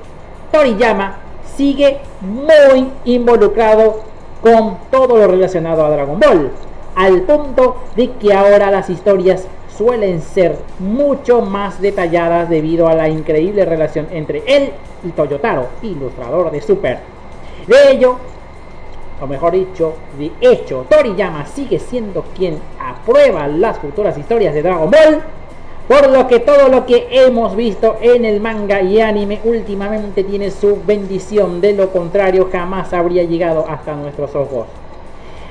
Toriyama sigue muy involucrado con todo lo relacionado a Dragon Ball, al punto de que ahora las historias suelen ser mucho más detalladas debido a la increíble relación entre él y Toyotaro, ilustrador de Super. De ello, o mejor dicho, de hecho, Toriyama sigue siendo quien aprueba las futuras historias de Dragon Ball, por lo que todo lo que hemos visto en el manga y anime últimamente tiene su bendición, de lo contrario jamás habría llegado hasta nuestros ojos.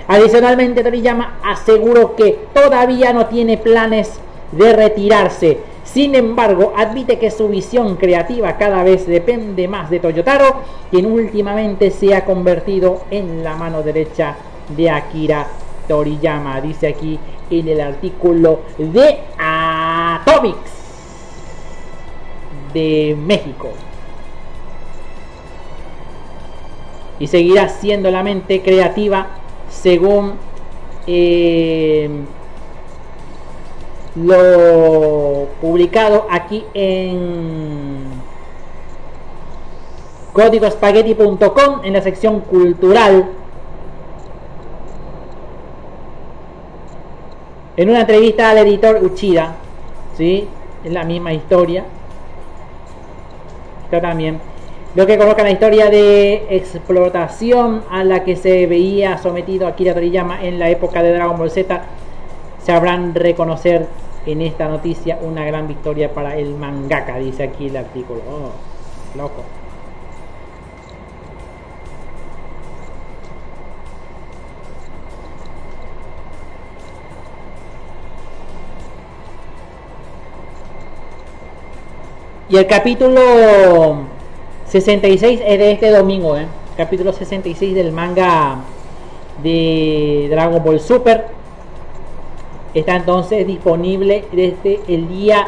Adicionalmente, Toriyama aseguró que todavía no tiene planes de retirarse. Sin embargo, admite que su visión creativa cada vez depende más de Toyotaro, quien últimamente se ha convertido en la mano derecha de Akira Toriyama. Dice aquí en el artículo de Atomics de México. Y seguirá siendo la mente creativa según eh, lo publicado aquí en códigospaghetti.com en la sección cultural en una entrevista al editor Uchida ¿sí? es la misma historia está también lo que coloca la historia de explotación a la que se veía sometido Akira Toriyama en la época de Dragon Ball Z sabrán reconocer en esta noticia una gran victoria para el mangaka, dice aquí el artículo. Oh, loco. Y el capítulo 66 es de este domingo, ¿eh? Capítulo 66 del manga de Dragon Ball Super. Está entonces disponible desde el día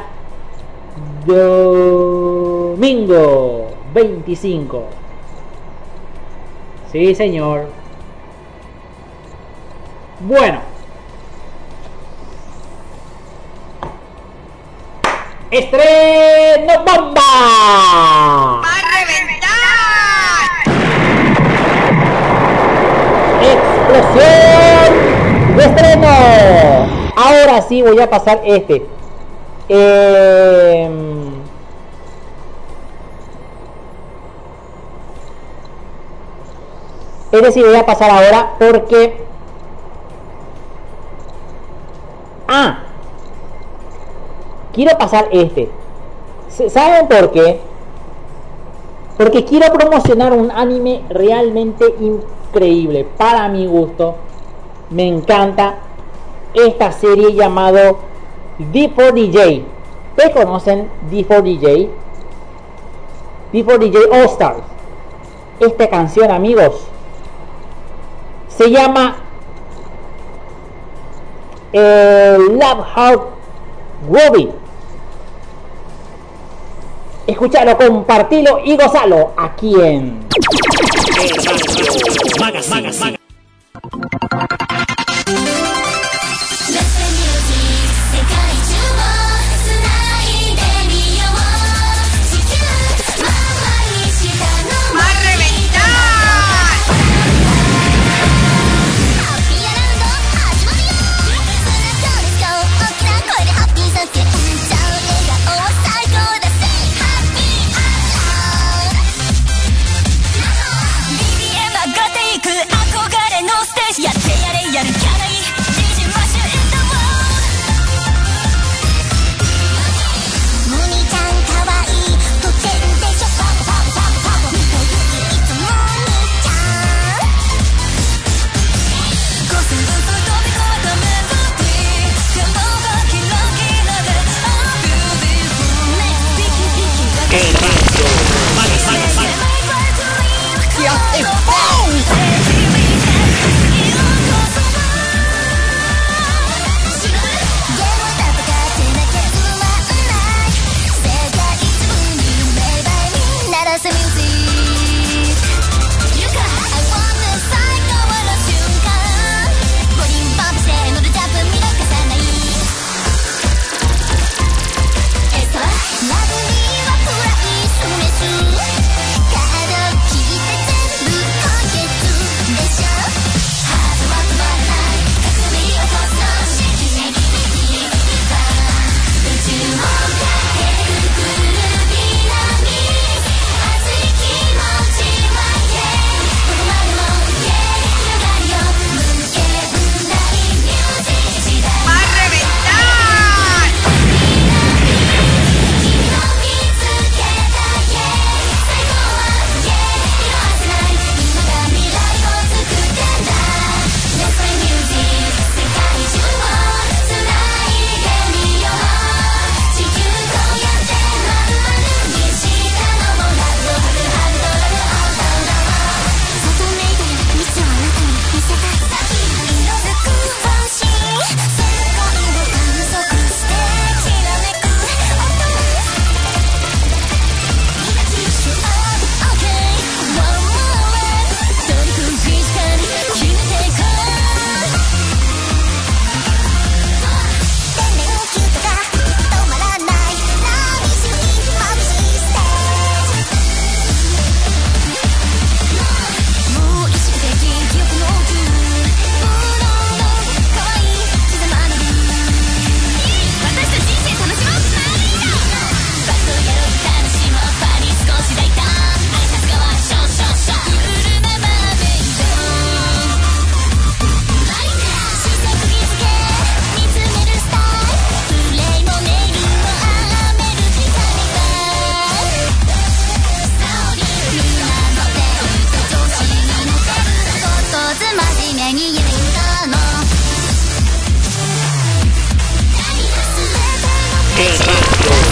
domingo 25. Sí, señor. Bueno. ¡Estreno bomba! ¡Va a reventar! ¡Explosión de estreno! Ahora sí voy a pasar este. Eh, es decir, voy a pasar ahora porque... Ah, Quiero pasar este. ¿Saben por qué? Porque quiero promocionar un anime realmente increíble. Para mi gusto, me encanta esta serie llamado D4DJ. ¿Te conocen D4DJ? D4DJ All Stars. Esta canción, amigos, se llama eh, Love Heart Wobbie. Escuchalo, compartilo y gozalo. Aquí en... sim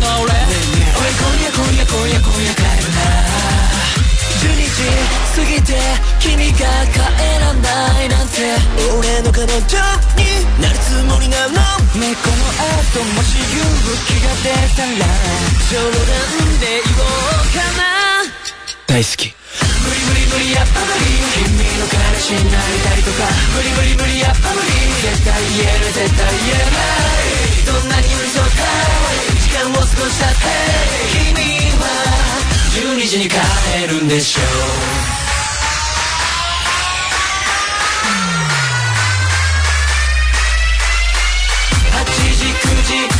の俺。俺今夜今夜今夜今夜帰るな。12時過ぎて君が帰らないなんて。俺の彼女になるつもりなの。ねこの後もし勇気が出たら。冗談で言おうかな。大好き。無理無理無理やっぱ無理。君の彼氏になりたいとか。無理無理無理やっぱ無理。絶対言える絶対言えない。どんなに寄り添ったい時間を過ごしたって君は12時に帰るんでしょう。8時9時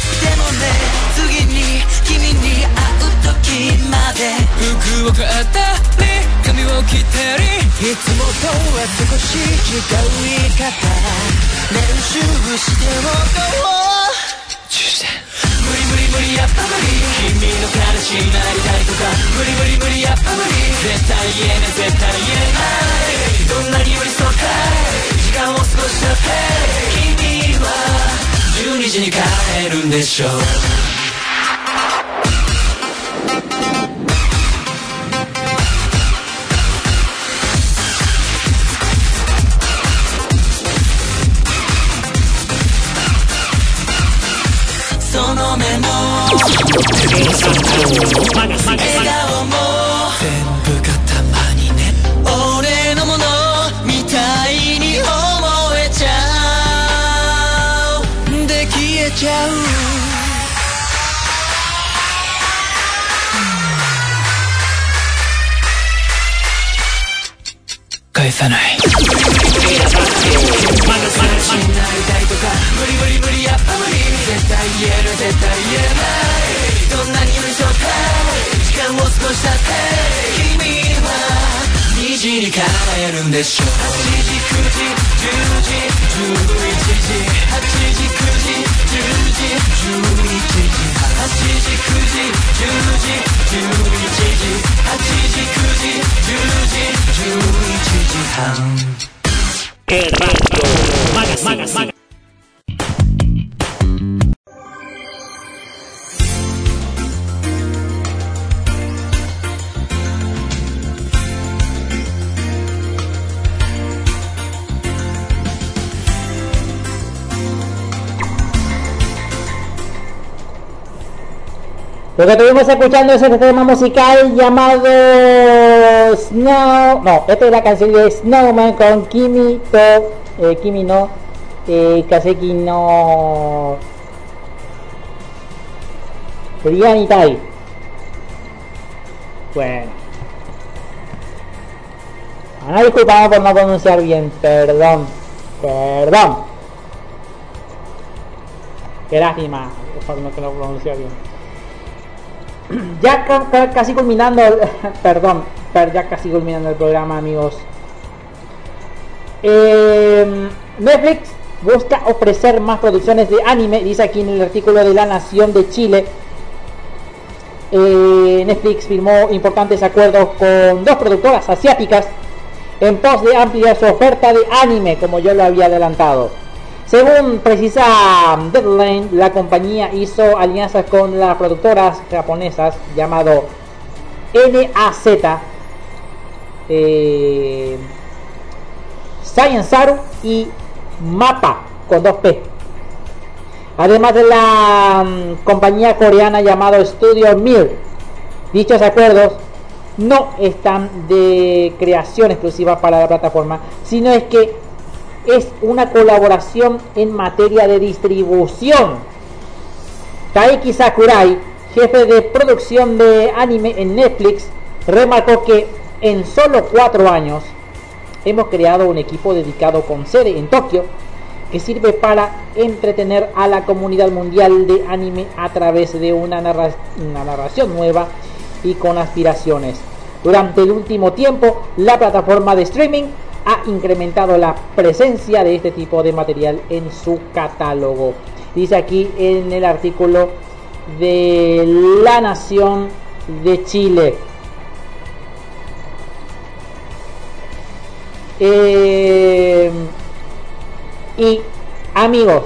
次に君に会う時まで。服を買ったり髪を切ったりいつもとは少し違う言い方。練習しておこう？無理無理無理やっぱ無理。君の彼氏になりたいとか。無理無理無理やっぱ無理。絶対言えない。絶対言えないどんなに寄り添ったい。時間を過ごしたって。君は12時に帰るんでしょう。その目も。笑顔言えない。どんなに寄り添って時間を過ごしたって君は2時に帰るんでしょう8時9時10時11時8時9時10時11時8時9時10時11時8時9時10時11時半 Radio Magazine. Lo que estuvimos escuchando es este tema musical llamado Snow. No, esta es la canción de Snowman con Kimi to. Eh, Kimi no. Eh, Kaseki no. Rianitai. Bueno. Ana disculpamos por no pronunciar bien. Perdón. Perdón. Qué lástima por no que lo pronunciar bien ya ca- ca- casi culminando, el- perdón, per- ya casi culminando el programa, amigos. Eh, Netflix busca ofrecer más producciones de anime, dice aquí en el artículo de La Nación de Chile. Eh, Netflix firmó importantes acuerdos con dos productoras asiáticas en pos de ampliar su oferta de anime, como yo lo había adelantado. Según precisa Deadline, la compañía hizo alianzas con las productoras japonesas llamado NAZ, eh, Saru y MAPA con 2P. Además de la mm, compañía coreana llamado Studio Mir. Dichos acuerdos no están de creación exclusiva para la plataforma, sino es que es una colaboración en materia de distribución. Taiki Sakurai, jefe de producción de anime en Netflix, remarcó que en solo cuatro años hemos creado un equipo dedicado con sede en Tokio que sirve para entretener a la comunidad mundial de anime a través de una, narra una narración nueva y con aspiraciones. Durante el último tiempo, la plataforma de streaming ha incrementado la presencia de este tipo de material en su catálogo. Dice aquí en el artículo de La Nación de Chile. Eh, y amigos,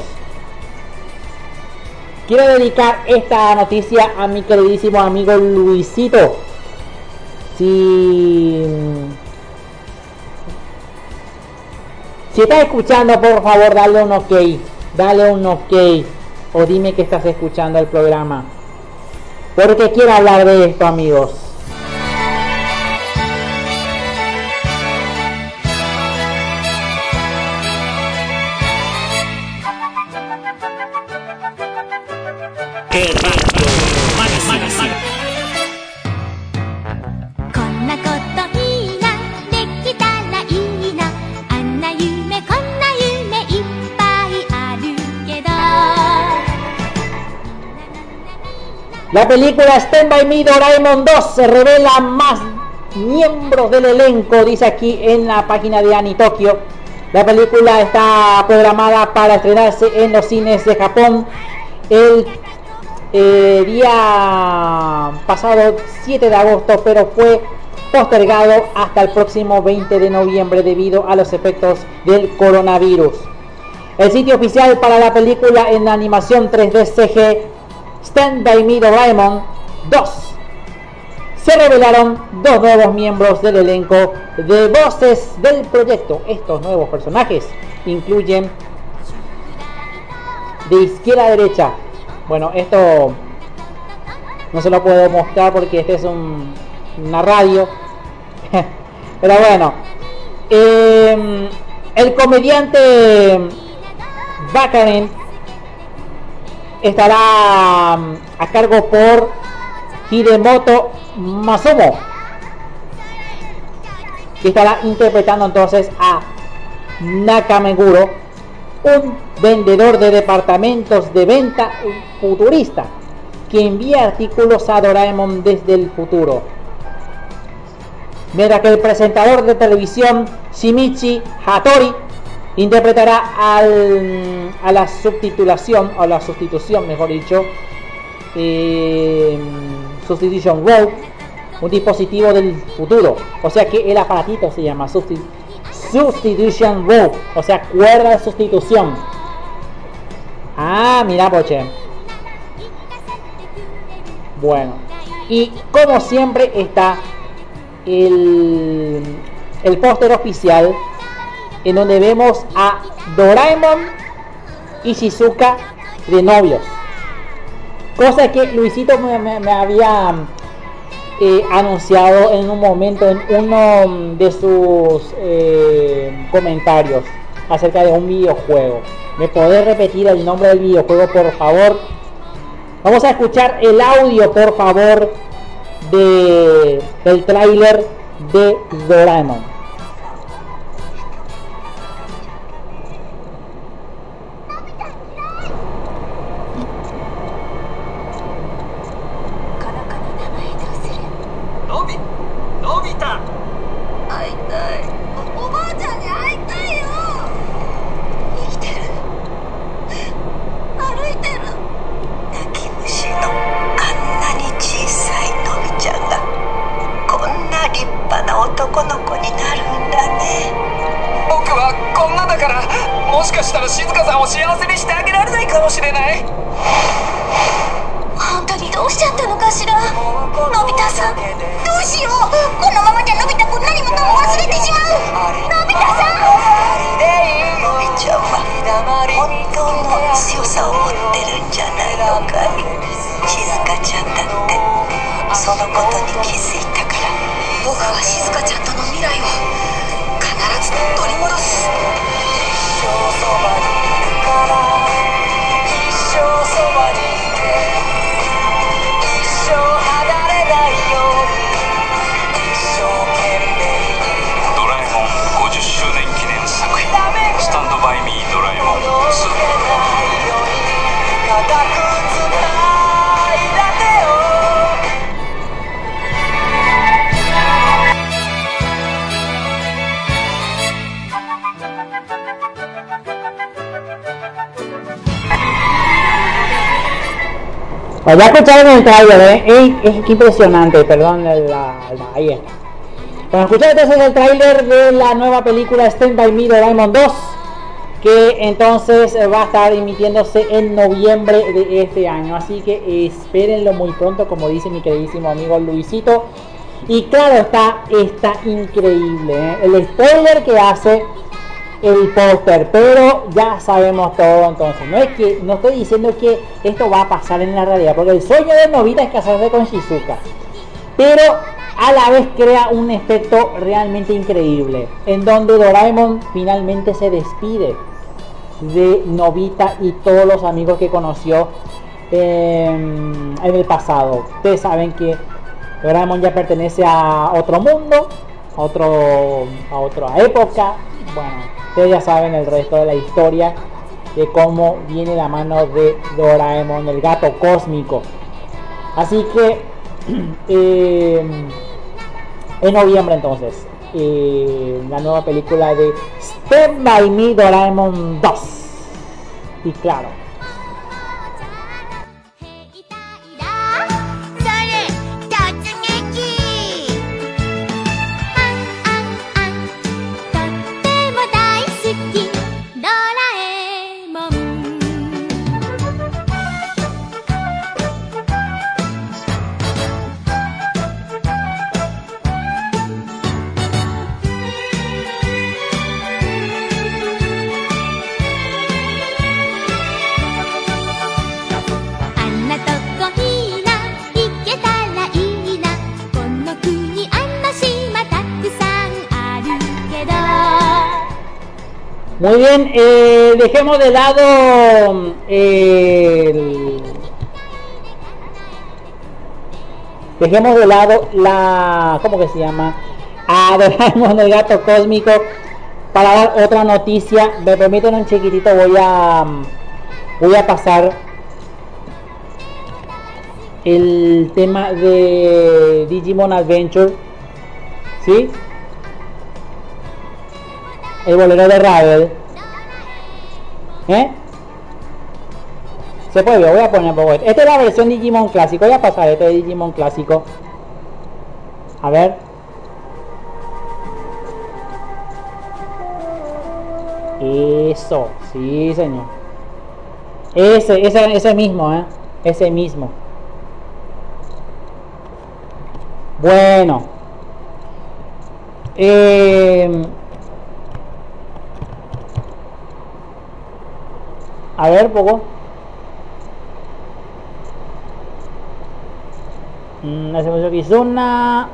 quiero dedicar esta noticia a mi queridísimo amigo Luisito. Si, si estás escuchando, por favor, dale un ok. Dale un ok. O dime que estás escuchando el programa. Porque quiero hablar de esto, amigos. La película Stand By Me Doraemon 2 se revela más miembros del elenco, dice aquí en la página de Ani Tokyo. La película está programada para estrenarse en los cines de Japón el eh, día pasado 7 de agosto, pero fue postergado hasta el próximo 20 de noviembre debido a los efectos del coronavirus. El sitio oficial para la película en animación 3D CG Stand By Me Doraemon 2 se revelaron dos nuevos miembros del elenco de voces del proyecto. Estos nuevos personajes incluyen de izquierda a derecha. Bueno, esto no se lo puedo mostrar porque este es un, una radio. Pero bueno, eh, el comediante Bakarin estará mm, a cargo por Hidemoto Masumo que estará interpretando entonces a Nakameguro un vendedor de departamentos de venta futurista que envía artículos a Doraemon desde el futuro. Mientras que el presentador de televisión Shimichi Hattori interpretará al, a la subtitulación o la sustitución mejor dicho eh, Substitution Road un dispositivo del futuro. O sea que el aparatito se llama Substi- Substitution Road o sea cuerda de sustitución. Ah mira poche. Bueno y como siempre está el, el póster oficial en donde vemos a Doraemon y Shizuka de novios. Cosa que Luisito me, había eh, anunciado en un momento en uno de sus eh, comentarios acerca de un videojuego. ¿Me podés repetir el nombre del videojuego, por favor? Vamos a escuchar el audio, por favor, de, del tráiler de Doraemon. Pues ya escucharon el trailer, ¿eh? Es, es impresionante, perdón, la, la- ahí está. Bueno, escucharon entonces el tráiler de la nueva película Stand By Me Doraemon 2, que entonces eh, va a estar emitiéndose en noviembre de este año. Así que espérenlo muy pronto, como dice mi queridísimo amigo Luisito. Y claro, está, está increíble, ¿eh? El spoiler que hace el póster, pero ya sabemos todo entonces. No es que no estoy diciendo que esto va a pasar en la realidad, porque el sueño de Novita es casarse con Shizuka. Pero a la vez crea un efecto realmente increíble, en donde Doraemon finalmente se despide de Novita y todos los amigos que conoció eh, en el pasado. Ustedes saben que Doraemon ya pertenece a otro mundo, otro, a otra época. Bueno, ustedes ya saben el resto de la historia de cómo viene la mano de Doraemon, el gato cósmico. Así que eh, en noviembre entonces eh, la nueva película de Step by Me Doraemon 2 y claro muy bien eh, dejemos de lado el- dejemos de lado la cómo que se llama a el gato cósmico para dar otra noticia me permiten un chiquitito voy a voy a pasar el tema de Digimon Adventure ¿sí? El bolero de Ravel ¿eh? se puede voy a poner esto. esta es la versión Digimon clásico. Voy a pasar este Digimon clásico. A ver. Eso sí señor. Ese ese ese mismo eh ese mismo. Bueno. Eh, a ver poco. Mm, hacemos aquí Kizuna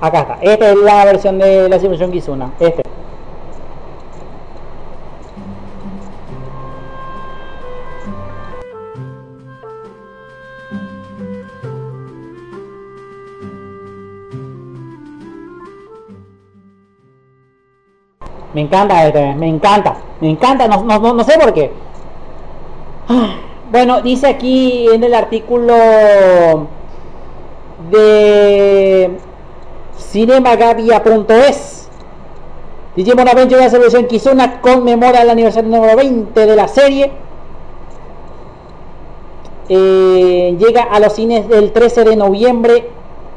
acá está. Esta es la versión de la simulación Kizuna este Me encanta este, me encanta, me encanta, no, no, no, sé por qué. Ah, Bueno, dice aquí en el artículo de cinemagavia.es Digimon Adventure de Solución Kizuna conmemora el aniversario número 20 de la serie. Eh, llega a los cines el 13 de noviembre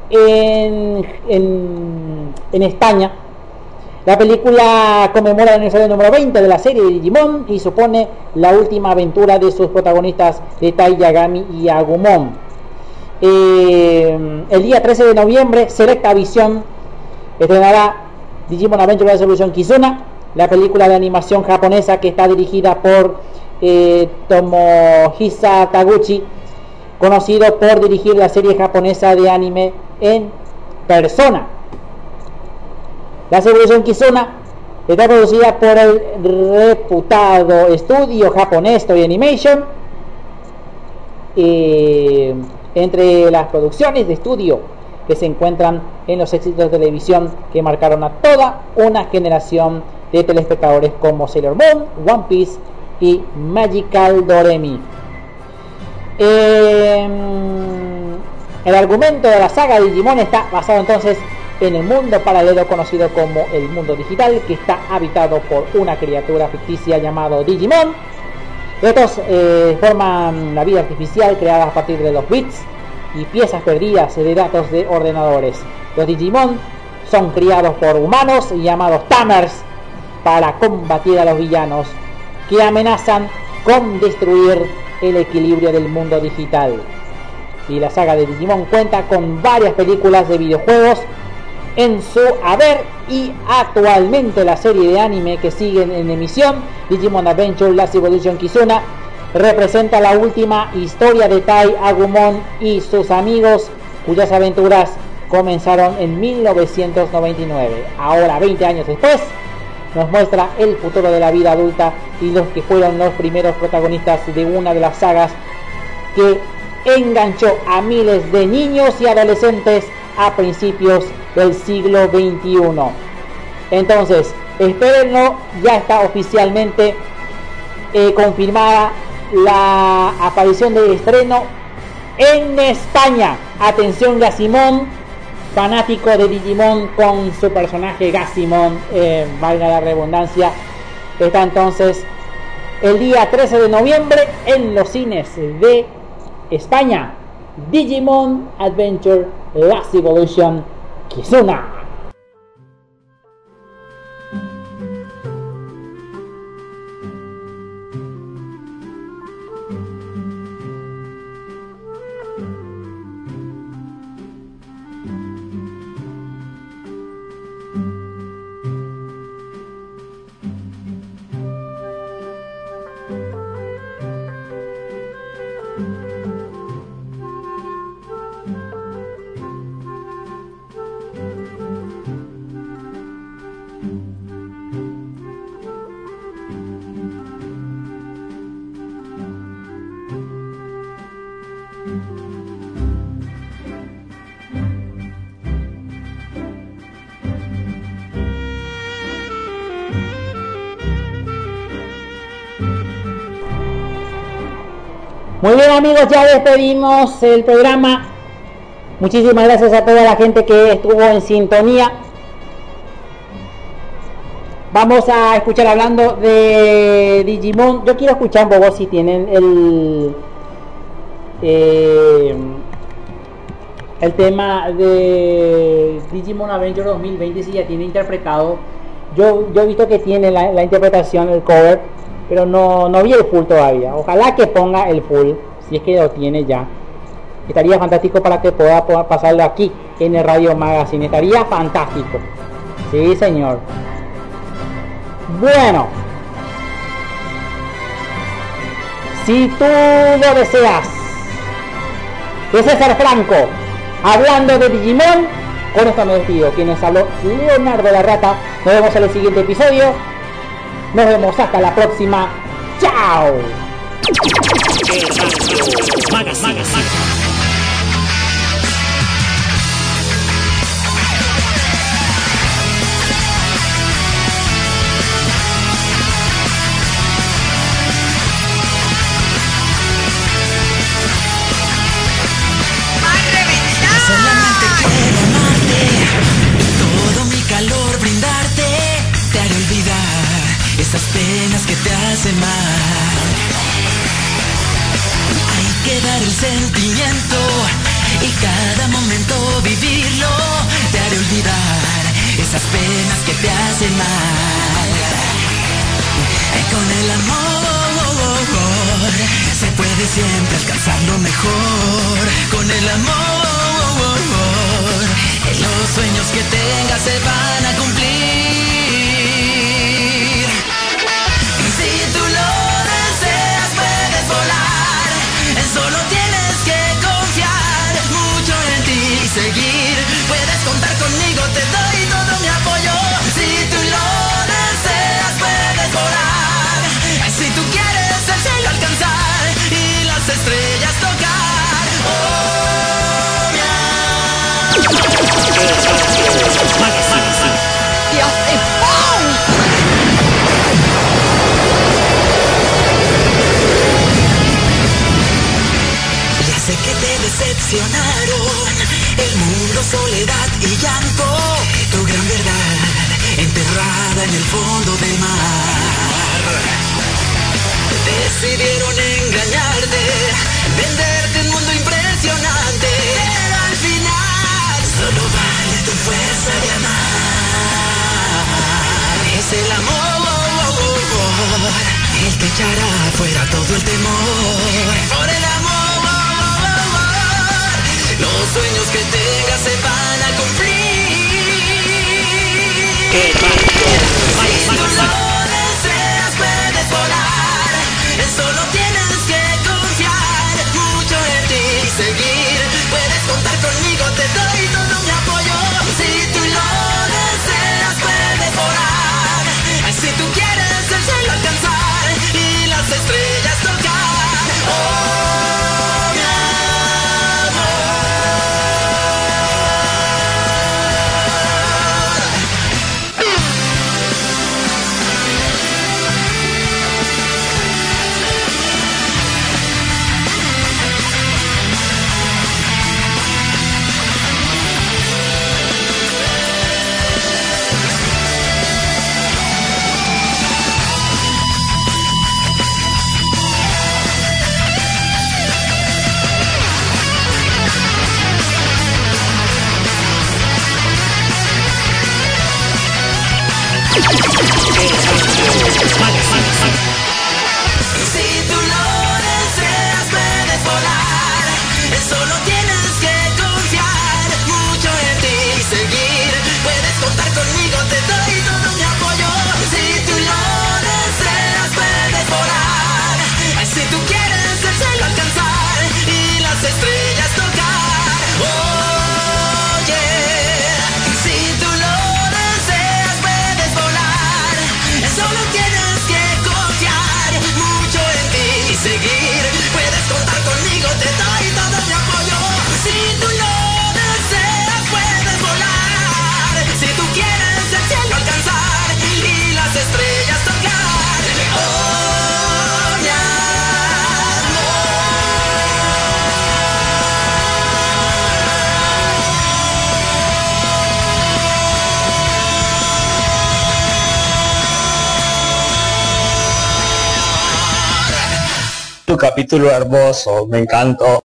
en, en, en España. La película conmemora el aniversario número 20 de la serie de Digimon y supone la última aventura de sus protagonistas de Tai Yagami y Agumon. Eh, el día 13 de noviembre, Selecta Visión estrenará Digimon Adventure Resolution Kizuna, la película de animación japonesa que está dirigida por eh, Tomohisa Taguchi, conocido por dirigir la serie japonesa de anime en persona. La Evolution Kizuna está producida por el reputado estudio japonés Toy Animation. Entre las producciones de estudio que se encuentran en los éxitos de televisión que marcaron a toda una generación de telespectadores como Sailor Moon, One Piece y Magical Doremi. Eh, el argumento de la saga Digimon está basado entonces en el mundo paralelo conocido como el mundo digital que está habitado por una criatura ficticia llamado Digimon Estos eh, forman la vida artificial creada a partir de los bits y piezas perdidas de datos de ordenadores. Los Digimon son criados por humanos llamados Tamers para combatir a los villanos que amenazan con destruir el equilibrio del mundo digital. Y la saga de Digimon cuenta con varias películas de videojuegos en su haber y actualmente la serie de anime que siguen en emisión, Digimon Adventure Last Evolution Kizuna, representa la última historia de Tai Agumon y sus amigos cuyas aventuras comenzaron en 1999. Ahora, 20 años después, nos muestra el futuro de la vida adulta y los que fueron los primeros protagonistas de una de las sagas que enganchó a miles de niños y adolescentes a principios del siglo XXI. Entonces, espérenlo, ya está oficialmente eh, confirmada la aparición de estreno en España. Atención Gassimón, fanático de Digimon con su personaje Gassimon, eh, valga la redundancia. Está entonces el día 13 de noviembre en los cines de España. Digimon Adventure Last Evolution Kizuna. Muy bien amigos, ya despedimos el programa. Muchísimas gracias a toda la gente que estuvo en sintonía. Vamos a escuchar hablando de Digimon. Yo quiero escuchar poco si tienen el eh, el tema de Digimon Adventure 2020 si ya tiene interpretado. Yo, yo he visto que tiene la, la interpretación, el cover pero no, no vi el full todavía. Ojalá que ponga el full, si es que lo tiene ya. Estaría fantástico para que pueda, pasarlo aquí en el Radio Magazine. Estaría fantástico. Sí, señor. Bueno. Si tú lo deseas, de César Franco, hablando de Digimon, con esto me despido. Quienes habló Leonardo la Rata. Nos vemos en el siguiente episodio. Nos vemos hasta la próxima. ¡Chao! Solamente sentimiento y cada momento vivirlo, te haré olvidar esas penas que te hacen mal. Con el amor se puede siempre alcanzar lo mejor. Con el amor los sueños que tengas se van a cumplir. Puedes contar conmigo, te doy todo mi apoyo. Si tú lo deseas puedes volar, si tú quieres el cielo alcanzar y las estrellas tocar. Oh, mi te decepcionaron y llanto, tu gran verdad enterrada en el fondo del mar. Decidieron engañarte, venderte un mundo impresionante. Pero al final solo vale tu fuerza de amar. Es el amor el que echará fuera todo el temor. Por el amor, los sueños que tengas se van a cumplir. Si tú lo deseas, puedes volar. Solo tienes que confiar mucho en ti y seguir. Puedes contar conmigo, te doy todo mi apoyo. Si tú te doy todo mi apoyo. Si tú lo deseas, puedes volar. Si tú quieres el cielo alcanzar y las estrellas Tu capítulo hermoso, me encantó.